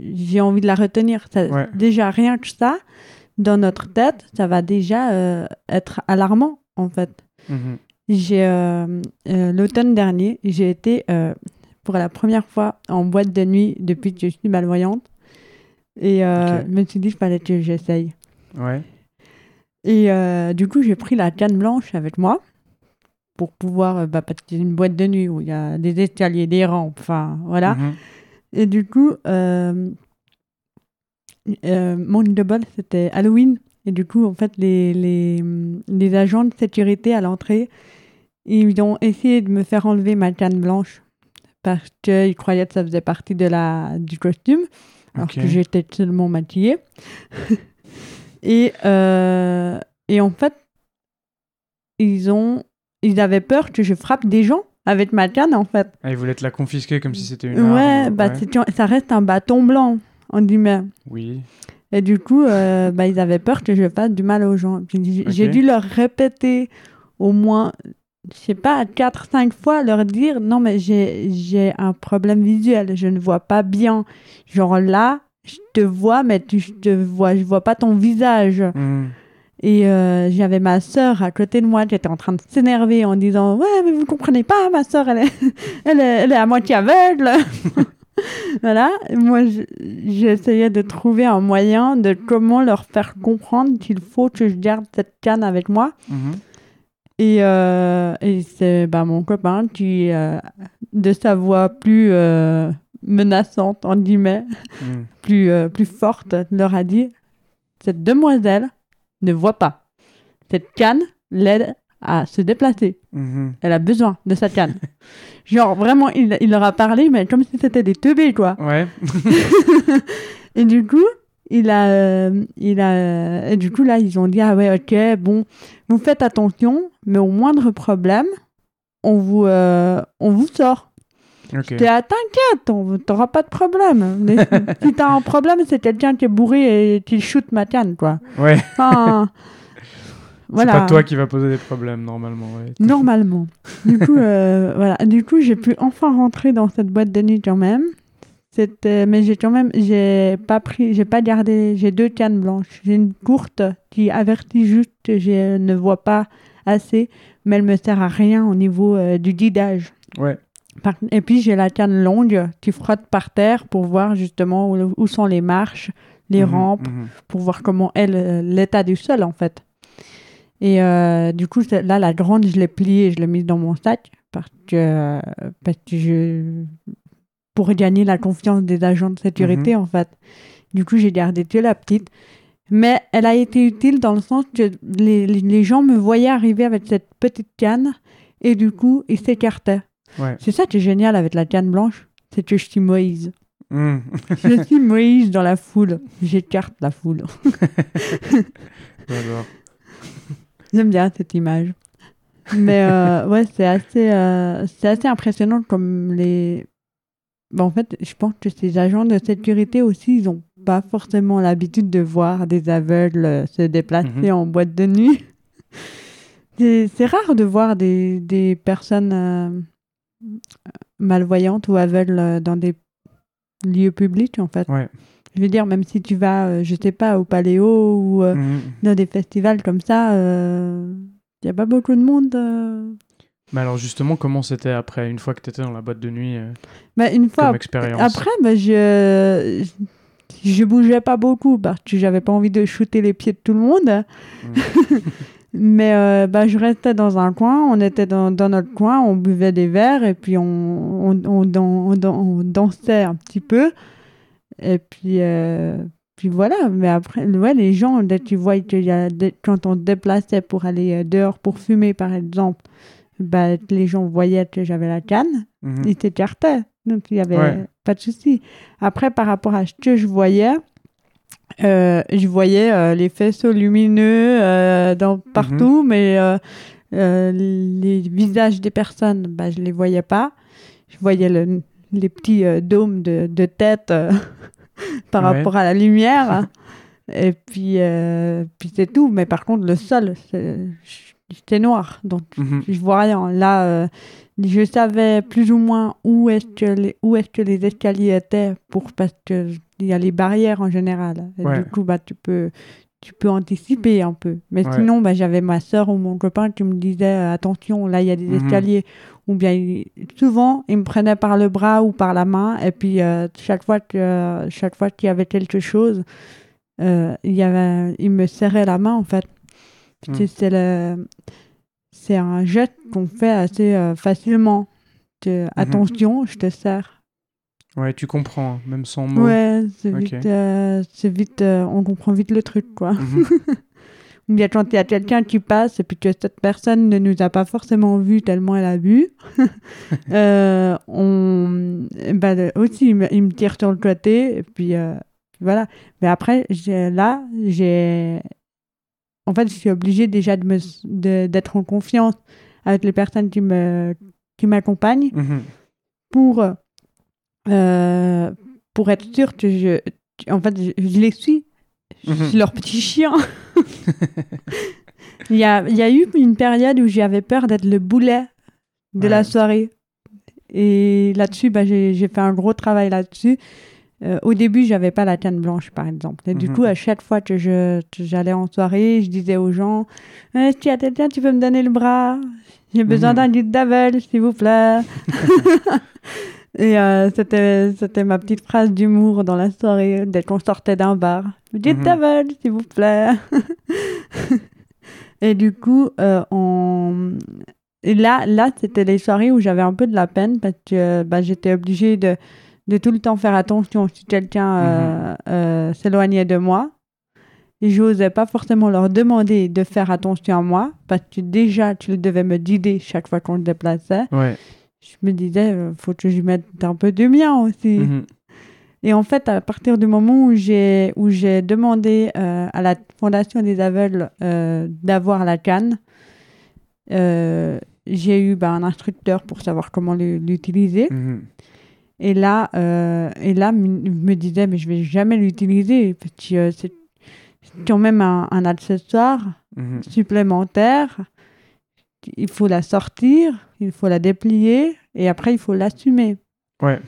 j'ai envie de la retenir. Ça- Ouais. Déjà, rien que ça, dans notre tête, ça va déjà euh, être alarmant, en fait. Mhm. J'ai euh, euh, l'automne dernier, j'ai été pour la première fois en boîte de nuit depuis que je suis malvoyante. Et je me suis dit, il fallait que j'essaye. Ouais. Et du coup, j'ai pris la canne blanche avec moi pour pouvoir, bah, parce que c'est une boîte de nuit où il y a des escaliers, des rampes, enfin voilà. Mhm. Et du coup, euh, mon double, c'était Halloween. Et du coup, en fait, les, les, les agents de sécurité à l'entrée, ils ont essayé de me faire enlever ma canne blanche parce qu'ils croyaient que ça faisait partie de la, du costume, alors que j'étais seulement maquillée. et, euh, et en fait, ils, ont, ils avaient peur que je frappe des gens avec ma canne, en fait. Ah, ils voulaient te la confisquer comme si c'était une Ouais, arme. bah, c'est- ça reste un bâton blanc, on dit même. Oui. Et du coup, euh, bah, ils avaient peur que je fasse du mal aux gens. J'ai dû leur répéter au moins, je sais pas, 4-5 fois, leur dire non, mais j'ai un problème visuel, je ne vois pas bien. Genre là, je te vois, mais tu, je te vois, je vois pas ton visage. Mhm. Et euh, j'avais ma sœur à côté de moi qui était en train de s'énerver en disant Ouais, mais vous comprenez pas, ma sœur, elle est, elle est, elle est à moitié aveugle. voilà. Moi, je- j'essayais de trouver un moyen de comment leur faire comprendre qu'il faut que je garde cette canne avec moi. Mhm. Et, euh, et c'est bah, mon copain qui, euh, de sa voix plus euh, menaçante, en guillemets, Mhm. plus, plus forte, leur a dit Cette demoiselle ne voit pas. Cette canne l'aide à se déplacer. Mhm. Elle a besoin de sa canne. Genre, vraiment, il, il leur a parlé, mais comme si c'était des teubés, quoi. Ouais. Et du coup, il a, euh, il a, et du coup, là, ils ont dit, ah ouais, ok, bon, vous faites attention, mais au moindre problème, on vous, euh, on vous sort. Ok. T'es ah, t'inquiète, t'auras pas de problème. Mais si t'as un problème, c'est quelqu'un qui est bourré et qui shoot ma canne, quoi. Ouais. Enfin, voilà. C'est pas toi qui va poser des problèmes normalement. Ouais. Normalement. Du coup, euh, voilà. Du coup, j'ai pu enfin rentrer dans cette boîte de nuit quand même. C'était, mais j'ai quand même, j'ai pas pris, j'ai pas gardé, j'ai deux cannes blanches. J'ai une courte qui avertit juste que je ne vois pas assez, mais elle me sert à rien au niveau euh, du guidage. Ouais. Par- Et puis j'ai la canne longue qui frotte par terre pour voir justement où, où sont les marches, les Mhm, rampes, mhm. pour voir comment est l'état du sol en fait. Et euh, du coup, là, la grande, je l'ai pliée et je l'ai mise dans mon sac parce que, parce que je. pour gagner la confiance des agents de sécurité en fait. Du coup, j'ai gardé que la petite. Mais elle a été utile dans le sens que les, les- gens me voyaient arriver avec cette petite canne et du coup, ils s'écartaient. Ouais. C'est ça qui est génial avec la canne blanche, c'est que je suis Moïse. Mhm. Je suis Moïse dans la foule. J'écarte la foule. J'adore. J'aime bien cette image. Mais euh, ouais, c'est assez, euh, c'est assez impressionnant comme les. Bah, en fait, je pense que ces agents de sécurité aussi, ils n'ont pas forcément l'habitude de voir des aveugles euh, se déplacer Mhm. en boîte de nuit. C'est rare de voir des, des personnes euh, malvoyantes ou aveugles dans des lieux publics, en fait. Ouais. Je veux dire, même si tu vas, euh, je sais pas, au Paléo ou euh, Mhm. dans des festivals comme ça, il n'y a pas beaucoup de monde. euh. Mais alors justement, comment c'était après, une fois que tu étais dans la boîte de nuit, euh, Bah, une fois, comme expérience après, bah, je, je bougeais pas beaucoup parce que j'avais pas envie de shooter les pieds de tout le monde. Mhm. Mais euh, bah, je restais dans un coin, on était dans, dans notre coin, on buvait des verres et puis on, on, on, on dansait un petit peu. Et puis, euh, puis voilà, mais après, ouais, les gens, dès y a des- quand on se déplaçait pour aller euh, dehors pour fumer, par exemple, bah, les gens voyaient que j'avais la canne, Mhm. ils s'écartaient. Donc, il n'y avait Ouais. pas de souci. Après, par rapport à ce que je voyais, euh, je voyais euh, les faisceaux lumineux euh, dans, partout, mais les visages des personnes, bah, je les voyais pas. Je voyais le- les petits euh, dômes de, de tête euh, par Ouais. rapport à la lumière. Et puis, euh, puis c'est tout. Mais par contre, le sol, c'était noir. Donc, Mhm. je vois rien. Là, je savais plus ou moins où est-ce que les, où est-ce que les escaliers étaient pour parce que il y a les barrières en général. Et Ouais. Du coup, bah, tu peux, tu peux anticiper un peu. Mais Ouais. sinon, bah, j'avais ma soeur ou mon copain qui me disait attention, là, il y a des Mhm. escaliers. Ou bien, souvent, il me prenait par le bras ou par la main. Et puis, euh, chaque fois que, chaque fois qu'il y avait quelque chose, euh, il, y avait, il me serrait la main, en fait. Mhm. C'est le c'est un geste qu'on fait assez euh, facilement. Mhm. Attention, je te serre. Ouais, tu comprends, hein, même sans mots. Ouais, c'est Ok. vite, c'est vite on comprend vite le truc, quoi. Mhm. Bien quand il y a quelqu'un qui passe et puis que cette personne ne nous a pas forcément vu tellement elle a bu, euh, on, bah, le- aussi, il me, il me tire sur le côté et puis euh, voilà. Mais après, là, j'ai. En fait, je suis obligée déjà de me, d'être en confiance avec les personnes qui, me, qui m'accompagnent Mhm. pour, euh, pour être sûre que je. En fait, je, je les suis. Je Mhm. suis leur petit chien. il, y a, il y a eu une période où j'avais peur d'être le boulet de Ouais. la soirée. Et là-dessus, bah, j'ai, fait un gros travail là-dessus. Euh, au début, j'avais pas la canne blanche, par exemple. Et du Mhm. coup, à chaque fois que, j'allais en soirée, je disais aux gens Eh, Si tu as quelqu'un, tu peux me donner le bras? J'ai besoin Mhm. d'un guide d'aveugle, s'il vous plaît. Et euh, c'était, c'était ma petite phrase d'humour dans la soirée, dès qu'on sortait d'un bar. Mhm. d'aveugle, s'il vous plaît. Et du coup, euh, on... Et là, là c'était les soirées où j'avais un peu de la peine parce que bah, j'étais obligée de, de tout le temps faire attention si quelqu'un euh, euh, s'éloignait de moi. Et je n'osais pas forcément leur demander de faire attention à moi, parce que déjà, tu devais me guider chaque fois qu'on se déplaçait. Ouais. Je me disais, euh, faut que je mette un peu de mien aussi. Mhm. Et en fait, à partir du moment où j'ai où j'ai demandé euh, à la Fondation des aveugles euh, d'avoir la canne, euh, j'ai eu bah, un instructeur pour savoir comment l'utiliser. Mhm. Et là, et là, me disais, mais je vais jamais l'utiliser parce c'est quand même un, un accessoire Mhm. supplémentaire. Il faut la sortir, il faut la déplier et après il faut l'assumer. Ouais.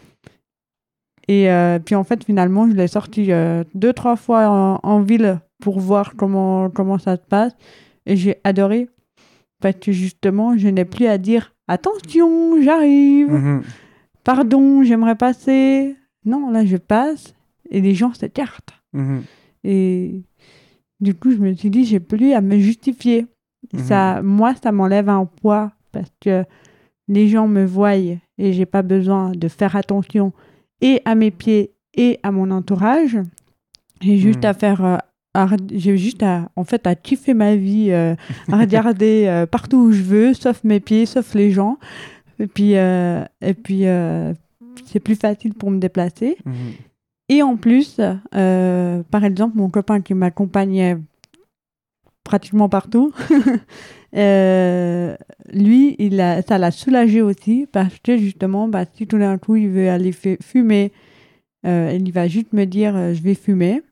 Et euh, puis en fait, finalement, je l'ai sorti euh, deux, trois fois en, en ville pour voir comment, comment ça se passe. Et j'ai adoré. Parce que justement, je n'ai plus à dire attention, j'arrive, Mhm. pardon, j'aimerais passer. Non, là, je passe et les gens s'écartent. Mhm. Et du coup, je me suis dit, j'ai plus à me justifier. Mhm. Ça, moi, ça m'enlève un poids parce que les gens me voient et j'ai pas besoin de faire attention et à mes pieds et à mon entourage. J'ai juste Mhm. à faire, euh, j'ai juste à, en fait, à kiffer ma vie, euh, à regarder euh, partout où je veux, sauf mes pieds, sauf les gens. Et puis, euh, et puis, euh, c'est plus facile pour me déplacer. Mhm. Et en plus, euh, par exemple, mon copain qui m'accompagnait pratiquement partout, euh, lui, il a, ça l'a soulagé aussi parce que justement, bah, si tout d'un coup il veut aller fu- fumer, euh, il va juste me dire euh, je vais fumer.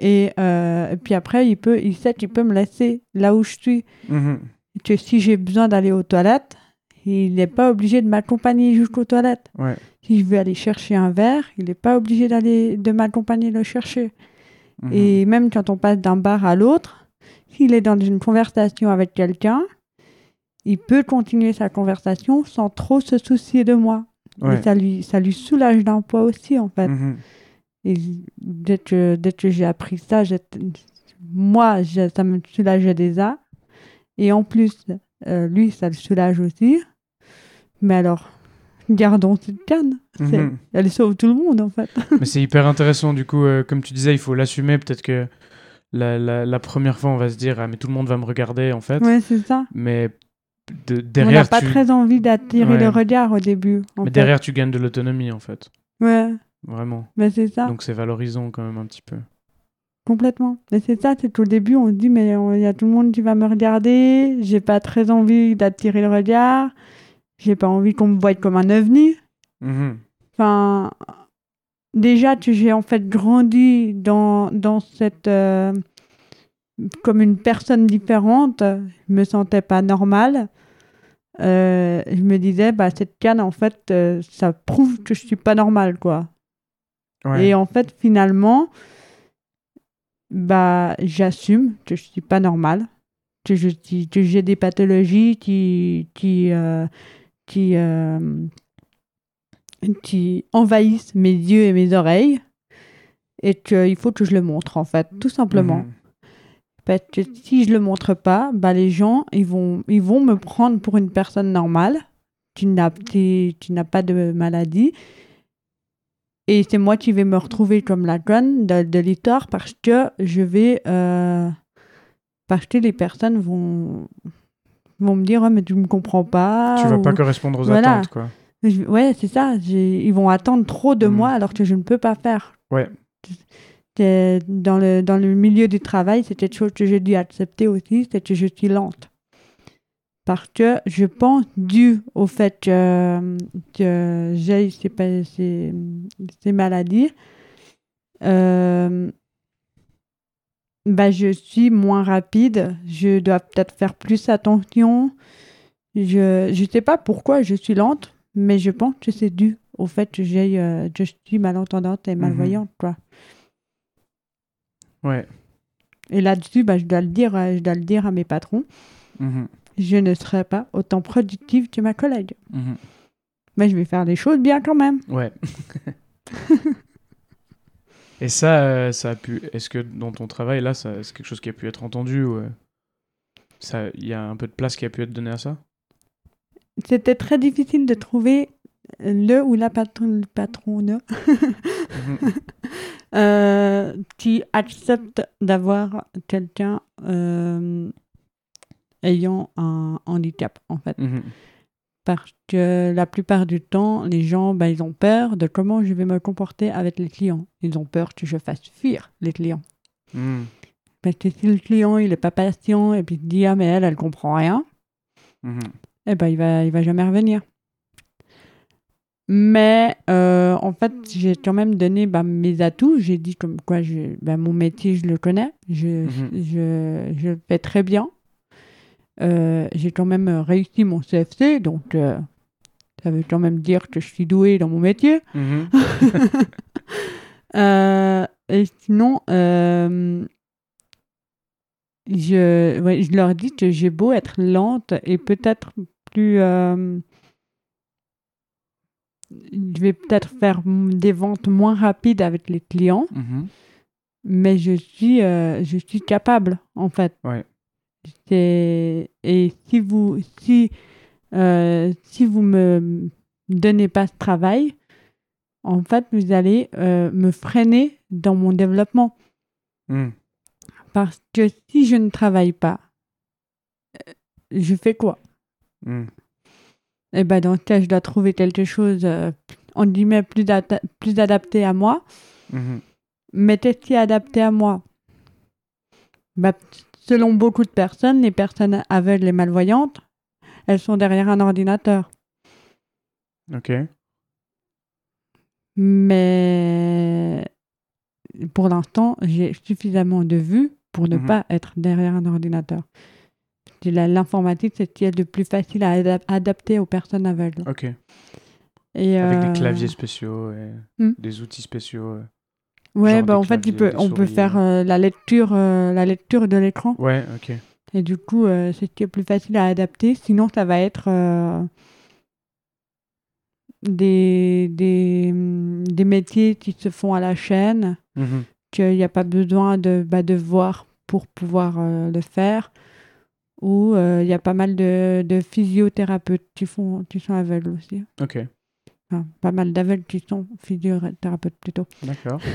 Et, et puis après, il, peut, il sait qu'il peut me laisser là où je suis. Mhm. Que si j'ai besoin d'aller aux toilettes, il n'est pas obligé de m'accompagner jusqu'aux toilettes. Ouais. Si je veux aller chercher un verre, il n'est pas obligé d'aller de m'accompagner le chercher. Mhm. Et même quand on passe d'un bar à l'autre, s'il est dans une conversation avec quelqu'un, il peut continuer sa conversation sans trop se soucier de moi. Ouais. Et ça lui, ça lui soulage d'un poids aussi, en fait. Mhm. Et dès que, dès que j'ai appris ça, moi, ça me soulageait déjà. Et en plus, euh, lui, ça le soulage aussi. Mais alors, gardons cette canne. Mhm. Elle sauve tout le monde, en fait. Mais c'est hyper intéressant, du coup, euh, comme tu disais, il faut l'assumer. Peut-être que la, la, la première fois, on va se dire, ah, mais tout le monde va me regarder, en fait. Ouais, c'est ça. Mais de- On n'a derrière, pas tu... très envie d'attirer Ouais. le regard au début. en mais fait. derrière, tu gagnes de l'autonomie, en fait. Ouais, Vraiment. mais c'est ça, Donc c'est valorisant quand même un petit peu. complètement. Mais c'est ça, c'est qu'au début, on se dit, mais il y a tout le monde qui va me regarder, j'ai pas très envie d'attirer le regard, j'ai pas envie qu'on me voie comme un ovni. Mhm. Enfin, déjà j'ai en fait grandi dans, dans cette. euh, comme une personne différente, je me sentais pas normale. Euh, je me disais, bah, cette canne, en fait, euh, ça prouve que je suis pas normale, quoi. Ouais. Et en fait, finalement, bah, j'assume que je suis pas normale, que je suis- que j'ai des pathologies qui qui euh, qui qui envahissent mes yeux et mes oreilles et qu'il faut que je le montre en fait, tout simplement. Mhm. Parce que si je le montre pas, bah les gens ils vont ils vont me prendre pour une personne normale qui n'a qui, qui n'a pas de maladie. Et c'est moi qui vais me retrouver comme la conne de, de l'histoire parce que je vais euh, parce que les personnes vont vont me dire oh, mais tu me comprends pas. Tu vas ou- pas correspondre aux Voilà. attentes, quoi. Je- Ouais, c'est ça. Ils vont attendre trop de Mhm. moi alors que je ne peux pas faire. Ouais. Dans le, dans le milieu du travail, c'est quelque chose que j'ai dû accepter aussi, c'est que je suis lente. Parce que je pense, dû au fait que, que j'ai ces, ces, ces maladies, euh, bah, je suis moins rapide, je dois peut-être faire plus attention. Je ne sais pas pourquoi je suis lente, mais je pense que c'est dû au fait que, j'ai, euh, je suis malentendante et malvoyante. Quoi. Ouais. Et là-dessus, bah, je, dois le dire, euh, je dois le dire à mes patrons, Mhm. je ne serai pas autant productive que ma collègue. Mhm. Mais je vais faire les choses bien quand même. Ouais. Et ça, euh, ça a pu. Est-ce que dans ton travail, là, ça- c'est quelque chose qui a pu être entendu il y a un peu de place qui a pu être donnée à ça? C'était très difficile de trouver le ou la patron, patronne Mhm. euh, qui accepte d'avoir quelqu'un euh, ayant un handicap, en fait. Mhm. Parce que la plupart du temps, les gens, ben, ils ont peur de comment je vais me comporter avec les clients. Ils ont peur que je fasse fuir les clients. Mhm. Parce que si le client, il est pas patient et puis il dit, ah, mais elle, elle comprend rien. Eh ben, il va, il va jamais revenir. Mais euh, en fait, j'ai quand même donné bah, mes atouts. J'ai dit comme quoi je, bah, mon métier, je le connais. Je, Mhm. je, je le fais très bien. Euh, j'ai quand même réussi mon CFC, donc euh, ça veut quand même dire que je suis douée dans mon métier. Mhm. Euh, et sinon, euh, je, ouais, je leur dis que j'ai beau être lente et peut-être plus. euh, je vais peut-être faire des ventes moins rapides avec les clients, Mhm. mais je suis, euh, je suis capable, en fait. Ouais. Et si vous, si, euh, si vous me donnez pas ce travail, en fait, vous allez me freiner dans mon développement. Mhm. Parce que si je ne travaille pas, euh, je fais quoi? Mhm. Eh ben, dans ce cas, je dois trouver quelque chose, euh, on guillemets, plus, plus adapté à moi. Mhm. Mais qu'est-ce qui est adapté à moi? Bah, Selon beaucoup de personnes, les personnes aveugles et malvoyantes, elles sont derrière un ordinateur. Ok. Mais pour l'instant, j'ai suffisamment de vue pour ne Mhm. pas être derrière un ordinateur. L'informatique, c'est ce qui est le plus facile à adap- adapter aux personnes aveugles. Ok. Et, Avec euh, des claviers spéciaux et Hmm. des outils spéciaux. euh. Ouais, bah, en fait, il peut, on peut faire euh, la, lecture, euh, la lecture de l'écran. Ouais, ok. Et du coup, euh, c'est ce qui est plus facile à adapter. Sinon, ça va être euh, des, des, des métiers qui se font à la chaîne, Mhm. Qu'il n'y a pas besoin de, bah, de voir pour pouvoir euh, le faire. Ou euh, il y a pas mal de, de physiothérapeutes qui, font, qui sont aveugles aussi. Ok. Enfin, pas mal d'aveugles qui sont physiothérapeutes plutôt. D'accord.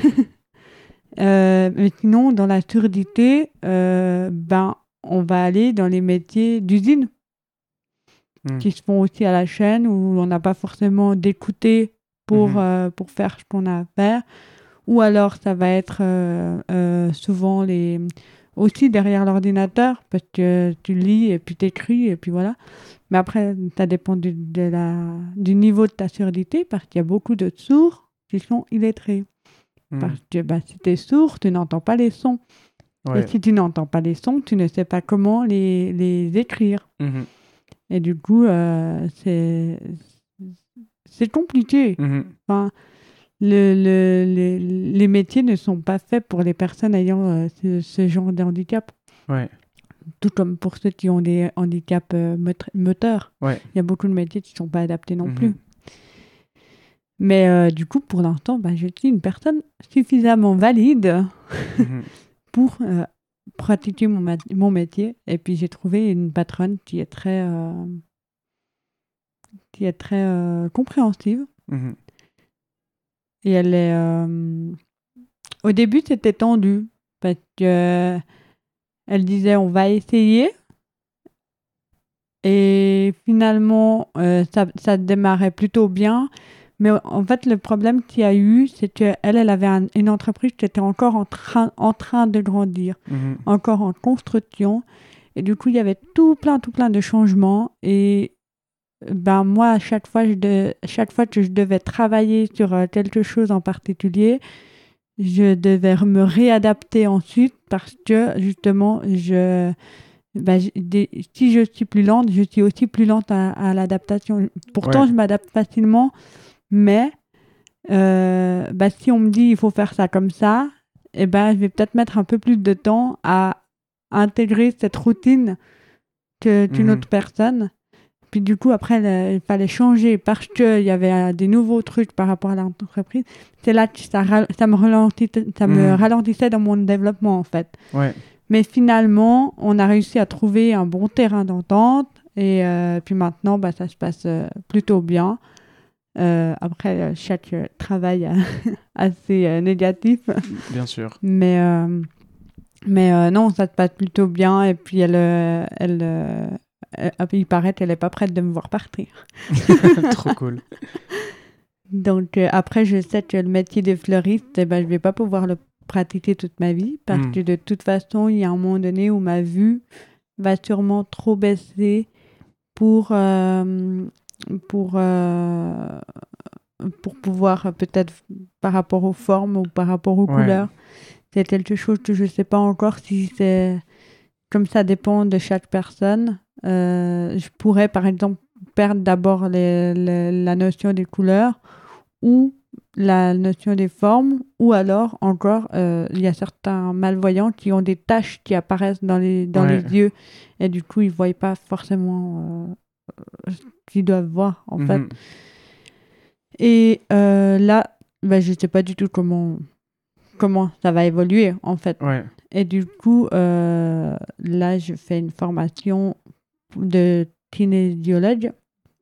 Euh, mais sinon, dans la surdité, ben, on va aller dans les métiers d'usine Hmm. qui se font aussi à la chaîne où on n'a pas forcément d'écouter pour, Mhm. euh, pour faire ce qu'on a à faire. Ou alors, ça va être euh, euh, souvent les... aussi derrière l'ordinateur parce que tu lis et puis t'écris et puis voilà. Mais après, ça dépend du, de la, du niveau de ta surdité parce qu'il y a beaucoup de sourds qui sont illettrés. Hmm. Parce que bah, si tu es sourd, tu n'entends pas les sons. Ouais. Et si tu n'entends pas les sons, tu ne sais pas comment les, les écrire. Mhm. Et du coup, euh, c'est compliqué. Mhm. Enfin, le, le- les- les métiers ne sont pas faits pour les personnes ayant euh, ce, ce genre de handicap. Ouais. Tout comme pour ceux qui ont des handicaps euh, moteurs. Ouais. Il y a beaucoup de métiers qui ne sont pas adaptés non Mhm. plus. Mais euh, du coup, pour l'instant, bah, je suis une personne suffisamment valide Mhm. pour pratiquer mon, mon métier. Et puis j'ai trouvé une patronne qui est très, qui est très compréhensive. Mhm. Et elle est. euh, Au début, c'était tendu parce que elle disait on va essayer. Et finalement, euh, ça, ça démarrait plutôt bien. Mais en fait, le problème qu'il y a eu, c'est qu'elle, elle avait un- une entreprise qui était encore en train, en train de grandir. Mhm. encore en construction. Et du coup, il y avait tout plein, tout plein de changements. Et ben moi, à chaque fois, je de- chaque fois que je devais travailler sur euh, quelque chose en particulier, je devais me réadapter ensuite parce que justement, je, ben, des- si je suis plus lente, je suis aussi plus lente à, à l'adaptation. Pourtant, Ouais. je m'adapte facilement, mais euh, ben, si on me dit il faut faire ça comme ça, eh ben, je vais peut-être mettre un peu plus de temps à intégrer cette routine que- qu'une Mhm. autre personne. Puis du coup, après, le- il fallait changer parce qu'il y avait euh, des nouveaux trucs par rapport à l'entreprise. C'est là que ça, ça, me ralentissait, ça me Mhm. ralentissait dans mon développement, en fait. Ouais. Mais finalement, on a réussi à trouver un bon terrain d'entente. Et euh, puis maintenant, bah, ça se passe euh, plutôt bien. Euh, après, chaque travail assez négatif. Bien sûr. Mais, mais non, ça se passe plutôt bien. Et puis, elle- il paraît qu'elle n'est pas prête de me voir partir. Trop cool. Donc, euh, après, je sais que le métier de fleuriste, eh ben, je vais pas pouvoir le pratiquer toute ma vie. Parce Mm. que de toute façon, il y a un moment donné où ma vue va sûrement trop baisser pour, euh, pour, euh, pour pouvoir, euh, peut-être par rapport aux formes ou par rapport aux Ouais. couleurs. C'est quelque chose que je sais pas encore si c'est. Comme ça dépend de chaque personne. Euh, je pourrais, par exemple, perdre d'abord les- les- la notion des couleurs ou la notion des formes, ou alors encore, euh, il y a certains malvoyants qui ont des taches qui apparaissent dans les, dans Ouais. les yeux, et du coup, ils ne voient pas forcément euh, ce qu'ils doivent voir, en fait. Mhm. Et euh, là, bah, je ne sais pas du tout comment, comment ça va évoluer, en fait. Ouais. Et du coup, là, je fais une formation de kinésiologue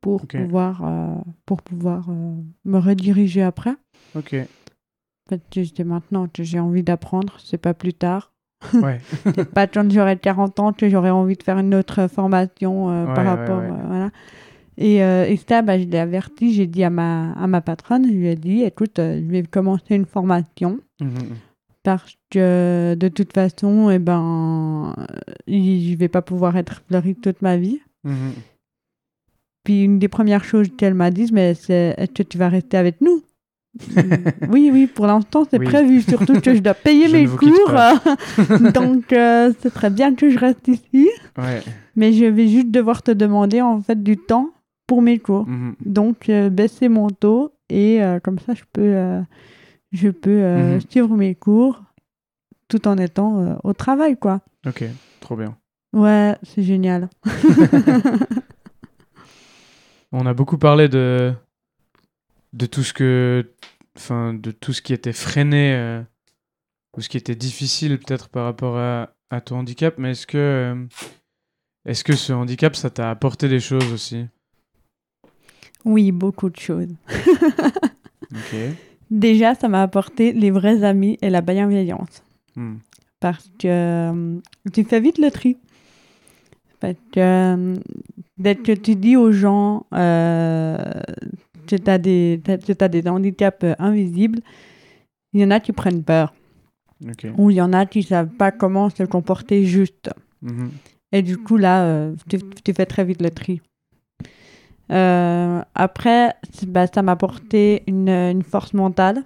pour pouvoir, euh, pour pouvoir euh, me rediriger après. Ok. En fait, maintenant que j'ai envie d'apprendre, c'est pas plus tard. Ouais. C'est pas quand j'aurai 40 ans que j'aurai envie de faire une autre formation euh, Ouais, par rapport. ouais. voilà. Et, et ça, bah, je l'ai averti, j'ai dit à ma, à ma patronne, je lui ai dit, écoute, je vais commencer une formation Mhm. parce que de toute façon, eh ben, euh, je vais pas pouvoir être fleuriste toute ma vie. Mhm. Puis une des premières choses qu'elle m'a dit, mais c'est est-ce que tu vas rester avec nous? Oui, oui, pour l'instant c'est Oui. prévu, surtout que je dois payer Je mes cours. Donc euh, c'est très bien que je reste ici, Ouais. mais je vais juste devoir te demander en fait du temps pour mes cours. Mhm. Donc euh, baisser mon taux et euh, comme ça je peux, je peux Mhm. suivre mes cours tout en étant euh, au travail quoi. Ok. Trop bien. Ouais, c'est génial. On a beaucoup parlé de de tout ce que enfin de tout ce qui était freiné euh, ou ce qui était difficile peut-être par rapport à, à ton handicap mais est-ce que euh, est-ce que ce handicap ça t'a apporté des choses aussi? Oui, beaucoup de choses. Ok. Déjà, ça m'a apporté les vrais amis et la bienveillance. Hmm. Parce que euh, tu fais vite le tri. Parce que euh, dès que tu dis aux gens euh, que tu as, des que t'as des handicaps invisibles, il y en a qui prennent peur. Ou il y en a qui savent pas comment se comporter juste. Mhm. Et du coup, là, euh, tu, tu fais très vite le tri. Euh, après, bah, ça m'a apporté une, une force mentale.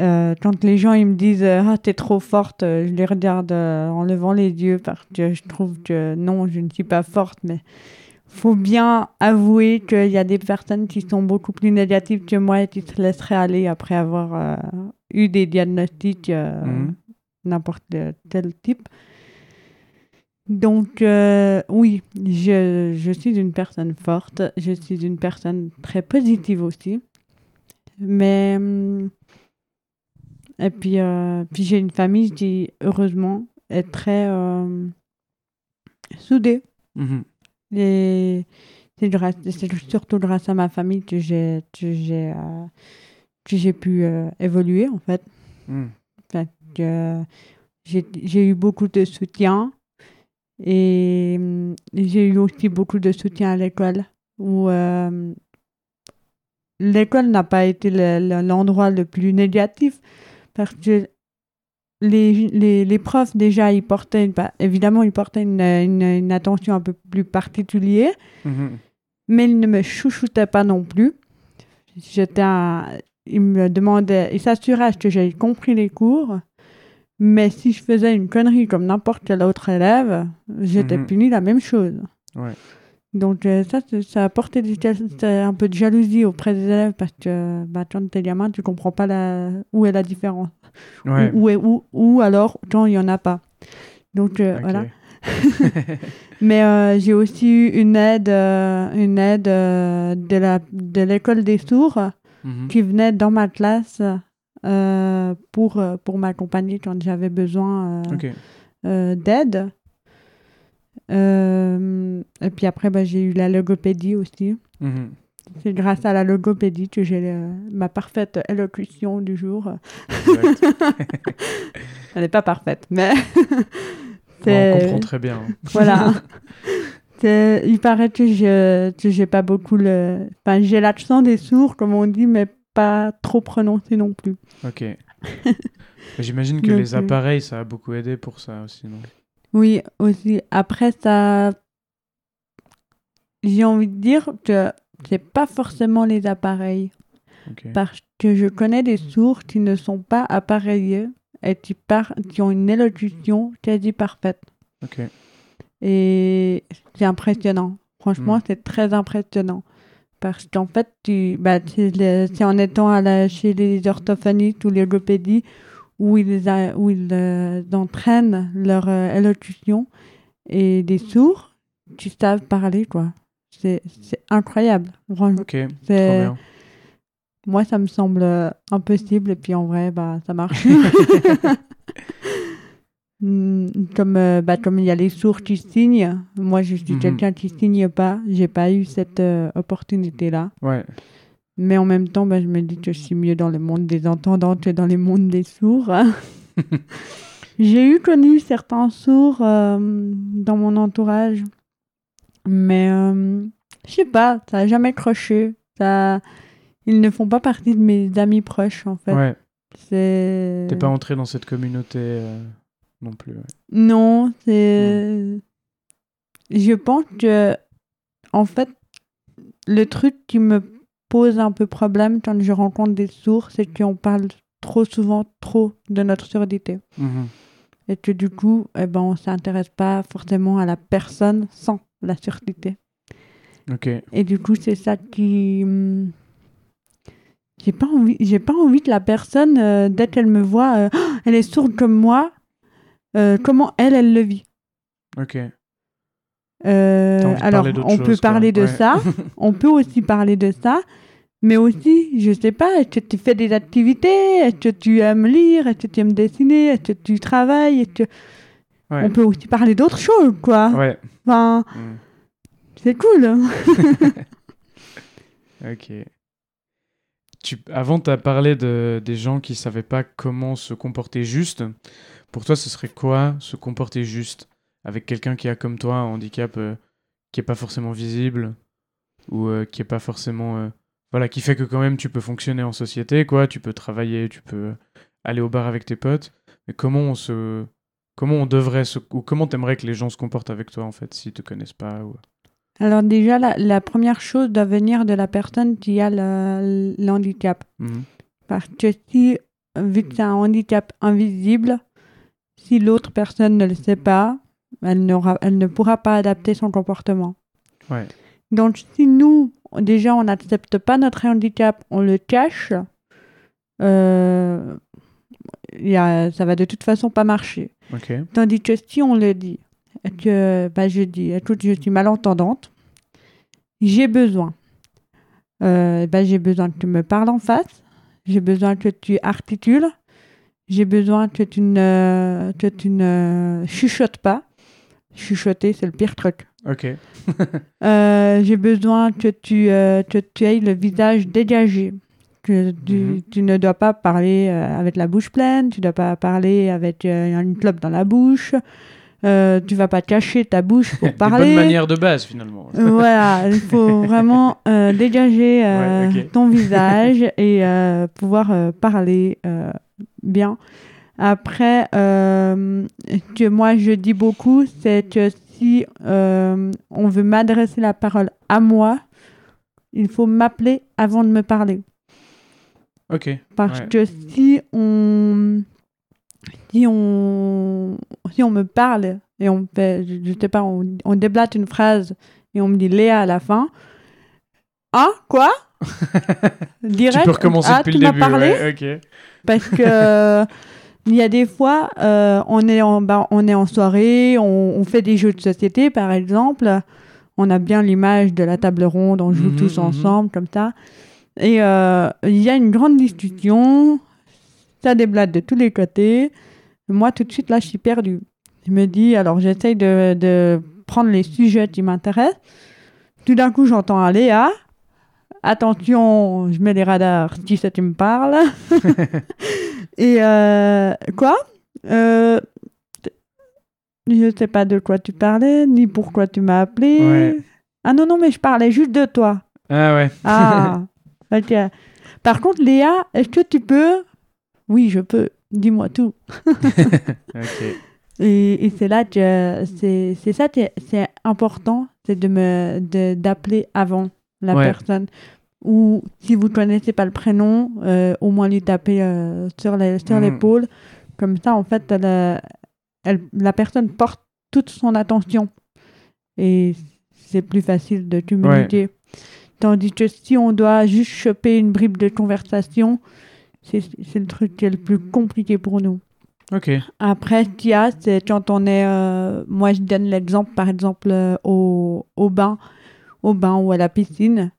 Euh, quand les gens ils me disent euh, Ah, t'es trop forte, euh, je les regarde euh, en levant les yeux parce que je trouve que non, je ne suis pas forte. Mais faut bien avouer qu'il y a des personnes qui sont beaucoup plus négatives que moi et qui se laisseraient aller après avoir euh, eu des diagnostics Mhm. n'importe quel type. Donc, euh, oui, je, je suis une personne forte, je suis une personne très positive aussi. Mais, hum, et puis, euh, puis j'ai une famille qui, heureusement, est très euh, soudée. Mhm. Et c'est surtout grâce à ma famille que j'ai que j'ai euh, j'ai pu euh, évoluer, en fait. Que j'ai j'ai eu beaucoup de soutien et j'ai eu aussi beaucoup de soutien à l'école où l'école n'a pas été le- le- l'endroit le plus négatif parce que les, les, les profs déjà ils portaient évidemment ils portaient une, une, une attention un peu plus particulière Mhm. mais ils ne me chouchoutaient pas non plus. J'étais un- Ils me demandaient, ils s'assuraient que j'avais compris les cours, mais si je faisais une connerie comme n'importe quel autre élève, j'étais Mhm. puni la même chose. Ouais. Donc euh, ça, ça a apporté des- c'était un peu de jalousie auprès des élèves parce que bah, quand t'es gamin, tu comprends pas la... où est la différence. Ouais. Ou, où, est- où, ou alors quand il y en a pas. Donc euh, voilà. Mais euh, j'ai aussi eu une aide, euh, une aide de la de l'école des sourds Mhm. qui venait dans ma classe pour pour m'accompagner quand j'avais besoin Ok. euh, d'aide. Euh, et puis après, bah, j'ai eu la logopédie aussi. Mhm. C'est grâce à la logopédie que j'ai euh, ma parfaite élocution du jour. Elle n'est pas parfaite, mais on comprend très bien. hein. voilà. Il paraît que je j'ai pas beaucoup le. Enfin, j'ai l'accent des sourds, comme on dit, mais pas trop prononcé non plus. Ok. J'imagine que les euh, appareils, ça a beaucoup aidé pour ça aussi, non? Oui, aussi. Après, ça. J'ai envie de dire que c'est pas forcément les appareils. Parce que je connais des sourds qui ne sont pas appareillés et qui, par... qui ont une élocution quasi parfaite. Ok. Et c'est impressionnant. Franchement, Mm. c'est très impressionnant. Parce qu'en fait, tu, bah, c'est en étant à la, chez les orthophonistes ou les logopédies où ils, a- où ils euh, entraînent leur euh, élocution. Et des sourds, tu savent parler, quoi. C'est incroyable. Franchement, Ok. Trop c'est- bien. moi, ça me semble euh, impossible. Et puis, en vrai, bah, ça marche. Comme euh, bah, comme il y a les sourds qui signent, moi je suis Mhm. quelqu'un qui signe pas, j'ai pas eu cette euh, opportunité là. Ouais. Mais en même temps, bah, je me dis que je suis mieux dans le monde des entendants que dans le monde des sourds. hein. j'ai eu connu certains sourds euh, dans mon entourage, mais euh, je sais pas, ça a jamais croché. Ça, ils ne font pas partie de mes amis proches en fait. Ouais. T'es pas entré dans cette communauté euh, non plus. ouais. Non, c'est. Je pense que, en fait, le truc qui me pose un peu problème quand je rencontre des sourds, c'est qu'on parle trop souvent trop de notre surdité. Mhm. Et que du coup, eh ben, on s'intéresse pas forcément à la personne sans la surdité. Ok. Et du coup, c'est ça qui. hum, J'ai pas envie, j'ai pas envie que la personne, euh, dès qu'elle me voit, euh, Oh, elle est sourde comme moi, euh, comment elle, elle le vit. Ok. Euh, alors, on chose, peut parler de Ouais. ça, on peut aussi parler de ça, mais aussi, je sais pas, est-ce que tu fais des activités, est-ce que tu aimes lire, est-ce que tu aimes dessiner, est-ce que tu travailles, que... Ouais. on peut aussi parler d'autres choses, quoi. Ouais. Enfin, Mm. c'est cool. Ok. Tu, avant, tu as parlé de, des gens qui savaient pas comment se comporter juste. Pour toi, ce serait quoi se comporter juste? Avec quelqu'un qui a comme toi un handicap euh, qui est pas forcément visible ou euh, qui est pas forcément euh, voilà qui fait que quand même tu peux fonctionner en société quoi, tu peux travailler, tu peux aller au bar avec tes potes. Mais comment on se comment on devrait se ou comment t'aimerais que les gens se comportent avec toi en fait s'ils te connaissent pas ou... Alors déjà, la, la première chose doit venir de la personne qui a le, le handicap. Mhm. Parce que si, vu que c'est un handicap invisible, si l'autre personne ne le sait pas, elle, n'aura, elle ne pourra pas adapter son comportement. Ouais. Donc si nous, déjà, on n'accepte pas notre handicap, on le cache, euh, y a, ça va de toute façon pas marcher. Ok. Tandis que si on le dit, que bah, je dis, écoute, je suis malentendante, j'ai besoin. Euh, bah, j'ai besoin que tu me parles en face, j'ai besoin que tu articules, j'ai besoin que tu ne, que tu ne chuchotes pas. Chuchoter, c'est le pire truc. Ok. Euh, j'ai besoin que tu, euh, que tu aies le visage dégagé. Que tu, Mhm. tu ne dois pas parler euh, avec la bouche pleine, tu ne dois pas parler avec euh, une clope dans la bouche, euh, tu vas pas cacher ta bouche pour parler. bonnes manières de base finalement. Voilà, il faut vraiment euh, dégager euh, Ouais, ton visage et pouvoir parler bien. Après, euh, que moi je dis beaucoup, c'est que si euh, on veut m'adresser la parole à moi, il faut m'appeler avant de me parler. Ok. Parce Ouais. que si on, si on, si on me parle et on fait, je, sais pas, on, on déblate une phrase et on me dit Léa à la fin, hein, quoi? Direct. tu peux recommencer ah, depuis tu le début. parlé? ouais, ok. parce que il y a des fois, euh, on, est en, bah, on est en soirée, on, on fait des jeux de société, par exemple. On a bien l'image de la table ronde, on joue Mhm, tous mhm. ensemble, comme ça. Et euh, il y a une grande discussion, ça déblate de tous les côtés. Moi, tout de suite, là, je suis perdue. Je me dis, alors j'essaye de, de prendre les sujets qui m'intéressent. Tout d'un coup, j'entends un Léa. attention, je mets les radars, si ça tu me parles. Et euh, quoi? Euh, Je sais pas de quoi tu parlais, ni pourquoi tu m'as appelé. Ouais. Ah non, non, mais je parlais juste de toi. Ah ouais. Ah, ok. Par contre, Léa, est-ce que tu peux? Oui, je peux. Dis-moi tout. ok. Et, et c'est là que c'est ça c'est important, c'est de me de- d'appeler avant la Ouais. personne. Ou si vous connaissez pas le prénom, euh, au moins lui taper euh, sur Mhm. l'épaule. Comme ça, en fait, elle, euh, elle- la personne porte toute son attention. Et c'est plus facile de communiquer. Tandis que si on doit juste choper une bribe de conversation, c'est c'est le truc qui est le plus compliqué pour nous. Ok. Après, ce qu'il y a, c'est quand on est. euh, moi, je donne l'exemple, par exemple, au, au bain, au bain ou à la piscine.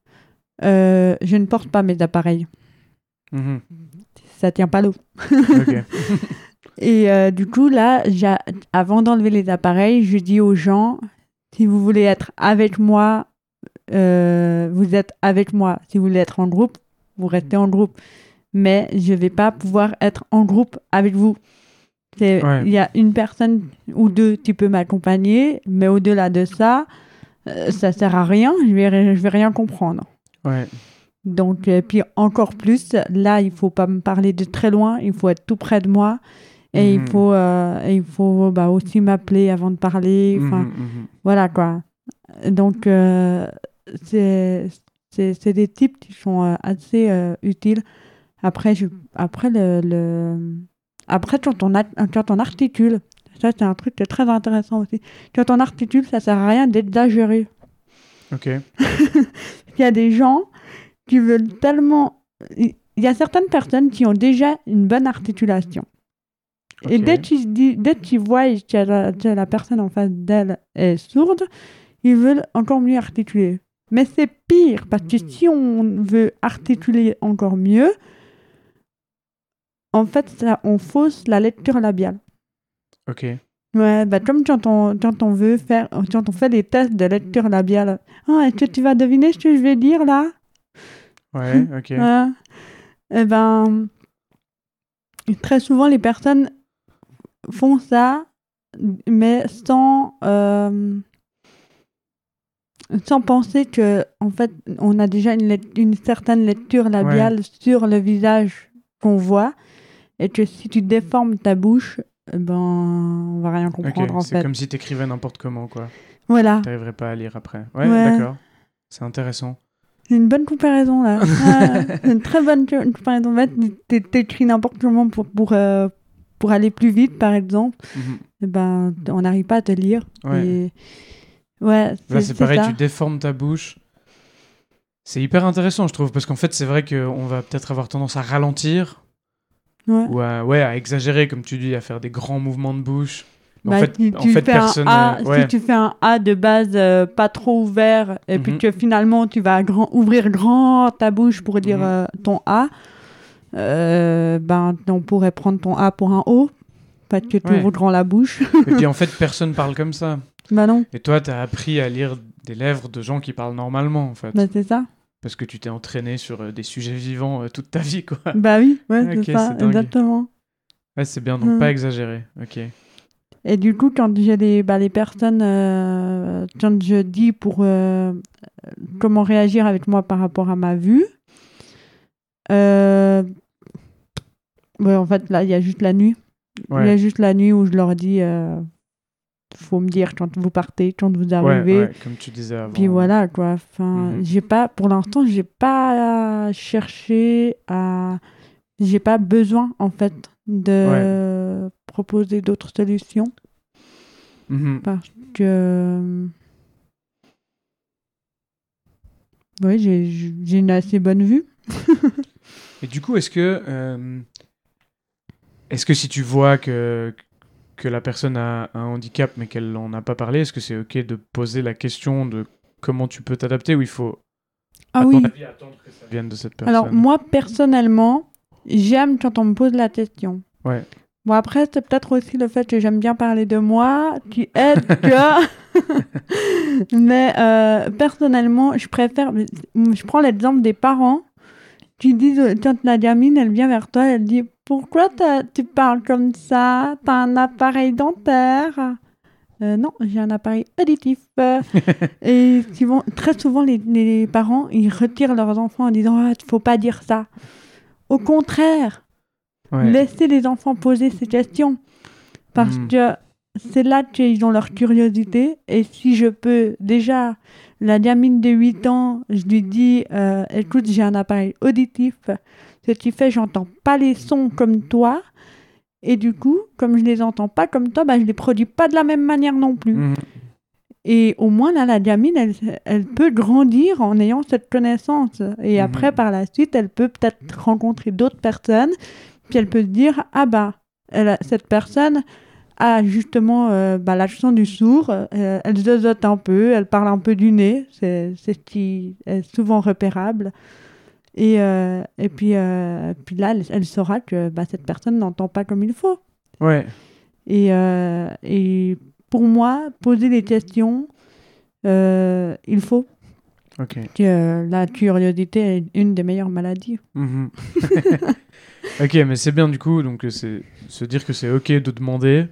Euh, je ne porte pas mes appareils. Mhm. Ça tient pas l'eau. Et euh, du coup, là, avant d'enlever les appareils, je dis aux gens si vous voulez être avec moi, euh, vous êtes avec moi. Si vous voulez être en groupe, vous restez en groupe. Mais je vais pas pouvoir être en groupe avec vous. Il Ouais. y a une personne ou deux qui peut m'accompagner, mais au-delà de ça, euh, ça sert à rien. Je vais, je vais rien comprendre. Ouais. Donc, et puis encore plus, là, il faut pas me parler de très loin, il faut être tout près de moi. Et Mhm. il faut, euh, et il faut bah, aussi m'appeler avant de parler. Enfin, Mhm, mhm. voilà quoi. Donc, euh, c'est des types qui sont euh, assez euh, utiles. Après, je, après, le, le- après quand, on a, quand on articule, ça c'est un truc qui est très intéressant aussi. Quand on articule, ça sert à rien d'exagérer. Ok. Il y a des gens qui veulent tellement. Il y a certaines personnes qui ont déjà une bonne articulation. Et dès qu'ils di- dès qu'ils voient que la, que la personne en face d'elle est sourde, ils veulent encore mieux articuler. Mais c'est pire, parce que si on veut articuler encore mieux, en fait, ça, on fausse la lecture labiale. Ok. Ouais, bah comme quand on, quand on veut faire, quand on fait des tests de lecture labiale. Ah, est-ce que tu vas deviner ce que je vais dire là? Ouais. Ok. Ouais. Eh ben, très souvent, les personnes font ça, mais sans, euh, sans penser que, en fait, on a déjà une, certaine lecture labiale sur le visage qu'on voit, et que si tu déformes ta bouche, ben, on va rien comprendre en C'est fait. comme si t'écrivais n'importe comment, quoi. Voilà, T'arriverais pas à lire après. Ouais, Ouais. d'accord. C'est intéressant. c'est une bonne comparaison là. Ouais, c'est une très bonne co- comparaison. En fait, t'é- t'écris n'importe comment pour, pour, euh, pour aller plus vite, par exemple. Mhm. eh ben, on n'arrive pas à te lire. Ouais. Et... Ouais, Là, c'est pareil, ça. tu déformes ta bouche. C'est hyper intéressant, je trouve, parce qu'en fait, c'est vrai qu'on va peut-être avoir tendance à ralentir Ouais. ou à, ouais, à exagérer, comme tu dis, à faire des grands mouvements de bouche. Mais Bah, en fait, si en tu fait fais personne. un A, ouais. Si tu fais un A de base euh, pas trop ouvert, et puis Mhm. que finalement tu vas grand, ouvrir grand ta bouche pour dire Mhm. euh, ton A, euh, ben, on pourrait prendre ton A pour un O, parce que tu Ouais. ouvres grand la bouche. Et puis en fait, personne parle comme ça. bah non, Et toi, t'as appris à lire des lèvres de gens qui parlent normalement, en fait. bah c'est ça. Parce que tu t'es entraîné sur euh, des sujets vivants euh, toute ta vie, quoi. Bah oui, ouais, ça, exactement. Ouais, c'est bien, donc Mhm. pas exagérer. Ok. Et du coup, quand j'ai les, bah, les personnes, euh, quand je dis pour euh, comment réagir avec moi par rapport à ma vue, euh, ouais, en fait, là, il y a juste la nuit. Il y a juste la nuit où je leur dis, faut me dire quand vous partez, quand vous arrivez. ouais, comme tu disais avant. Puis voilà, quoi. Enfin, Mhm. j'ai pas, pour l'instant, j'ai pas cherché à. J'ai pas besoin, en fait, de proposer d'autres solutions Mhm. parce que. Oui, j'ai j'ai une assez bonne vue. Et du coup, est-ce que, euh, est-ce que si tu vois que, que la personne a un handicap mais qu'elle n'en a pas parlé, est-ce que c'est ok de poser la question de comment tu peux t'adapter ou il faut, Ah oui. avis, attendre que ça vienne de cette personne? Alors, moi, personnellement, j'aime quand on me pose la question. Ouais. Bon, après, c'est peut-être aussi le fait que j'aime bien parler de moi qui aide que. Mais euh, personnellement, je préfère. Je prends l'exemple des parents qui disent quand la gamine, elle vient vers toi, elle dit Pourquoi tu parles comme ça? T'as un appareil dentaire? Euh, Non, j'ai un appareil auditif. Et très souvent, les, les parents, ils retirent leurs enfants en disant Ah, faut pas dire ça. Au contraire, Ouais. laissez les enfants poser ces questions. Parce Mm. que c'est là qu'ils ont leur curiosité. Et si je peux, déjà, la gamine de 8 ans, je lui dis euh, Écoute, j'ai un appareil auditif. Ce qui fait, j'entends pas les sons comme toi. Et du coup, comme je les entends pas comme toi, bah, je les produis pas de la même manière non plus. Mhm. Et au moins, là, la gamine, elle, elle peut grandir en ayant cette connaissance. Et Mhm. après, par la suite, elle peut peut-être rencontrer d'autres personnes. Puis elle peut se dire, ah bah, elle a- cette personne a justement euh, bah, l'accent du sourd. euh, elle zozote un peu, elle parle un peu du nez. C'est c'est ce qui est souvent repérable. Et, euh, et puis, euh, puis là, elle, elle saura que bah, cette personne n'entend pas comme il faut. Ouais. Et, euh, et pour moi, poser des questions, il faut. Ok. Que la curiosité est une des meilleures maladies. Mhm. ok, mais c'est bien du coup, donc c'est se dire que c'est ok de demander,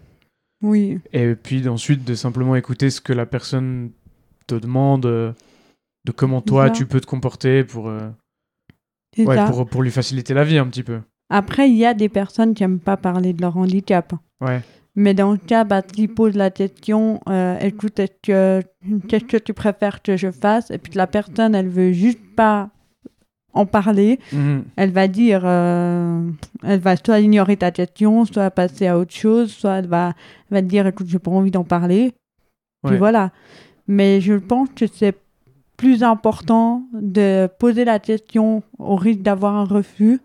Oui. et puis ensuite de simplement écouter ce que la personne te demande, de comment toi tu peux te comporter pour, euh, ouais, pour, pour lui faciliter la vie un petit peu. Après, il y a des personnes qui n'aiment pas parler de leur handicap. Ouais. Mais dans le cas, bah, tu poses la question, euh, écoute, est-ce que- qu'est-ce que tu préfères que je fasse? Et puis la personne, elle veut juste pas en parler. Mhm. Elle va dire, euh, elle va soit ignorer ta question, soit passer à autre chose, soit elle va, elle va te dire, écoute, j'ai pas envie d'en parler. Puis Ouais. voilà. Mais je pense que c'est plus important de poser la question au risque d'avoir un refus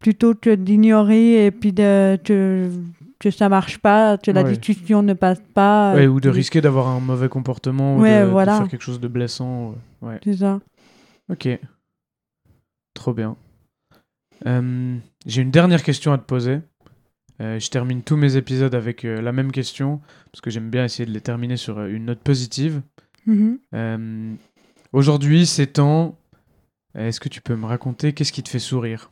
plutôt que d'ignorer et puis de, que, que ça marche pas, que la Ouais. discussion ne passe pas. Ouais, ou de puis- risquer d'avoir un mauvais comportement, ou Ouais, de, de voilà. faire quelque chose de blessant. euh, Ouais. C'est ça. Ok. Trop bien. Euh, J'ai une dernière question à te poser. Euh, je termine tous mes épisodes avec euh, la même question, parce que j'aime bien essayer de les terminer sur euh, une note positive. Mhm. Euh, Aujourd'hui, c'est temps. Est-ce que tu peux me raconter qu'est-ce qui te fait sourire?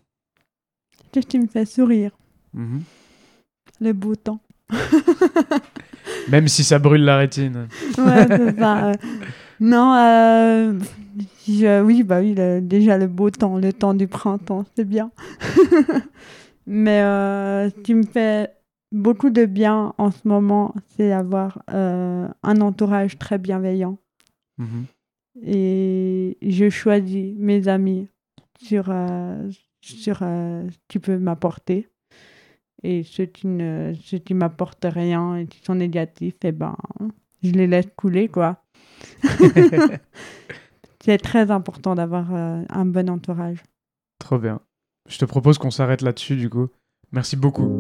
Qu'est-ce qui me fait sourire? Mhm. Le beau temps. Même si ça brûle la rétine. Ouais, c'est ça. euh. Non, euh, je- oui, bah oui, le- déjà le beau temps, le temps du printemps, c'est bien. Mais euh, ce qui me fait beaucoup de bien en ce moment, c'est avoir euh, un entourage très bienveillant. Mhm. Et je choisis mes amis sur, euh, sur euh, ce qui peut m'apporter. Et ceux qui ne ceux qui m'apportent rien et qui sont négatifs, eh ben, je les laisse couler, quoi. C'est très important d'avoir euh, un bon entourage. Trop bien. Je te propose qu'on s'arrête là-dessus, du coup. Merci beaucoup.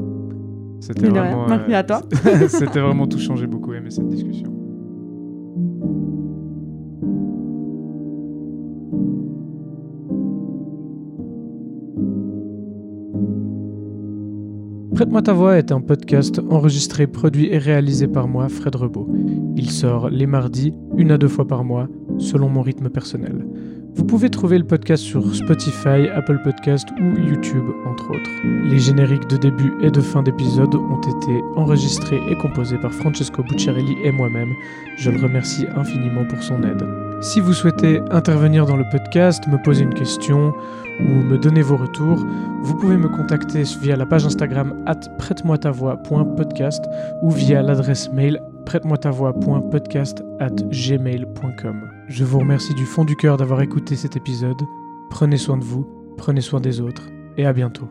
C'était vraiment. Merci à toi. C'était vraiment tout changé. Beaucoup aimé cette discussion. Prête-moi ta voix est un podcast enregistré, produit et réalisé par moi, Fred Rebaud. Il sort les mardis, une à deux fois par mois, selon mon rythme personnel. Vous pouvez trouver le podcast sur Spotify, Apple Podcast ou YouTube, entre autres. Les génériques de début et de fin d'épisode ont été enregistrés et composés par Francesco Bucciarelli et moi-même. Je le remercie infiniment pour son aide. Si vous souhaitez intervenir dans le podcast, me poser une question ou me donner vos retours, vous pouvez me contacter via la page Instagram at prête-moi-ta-voix.podcast ou via l'adresse mail prête-moi-ta-voix.podcast at gmail.com. Je vous remercie du fond du cœur d'avoir écouté cet épisode. Prenez soin de vous, prenez soin des autres et à bientôt.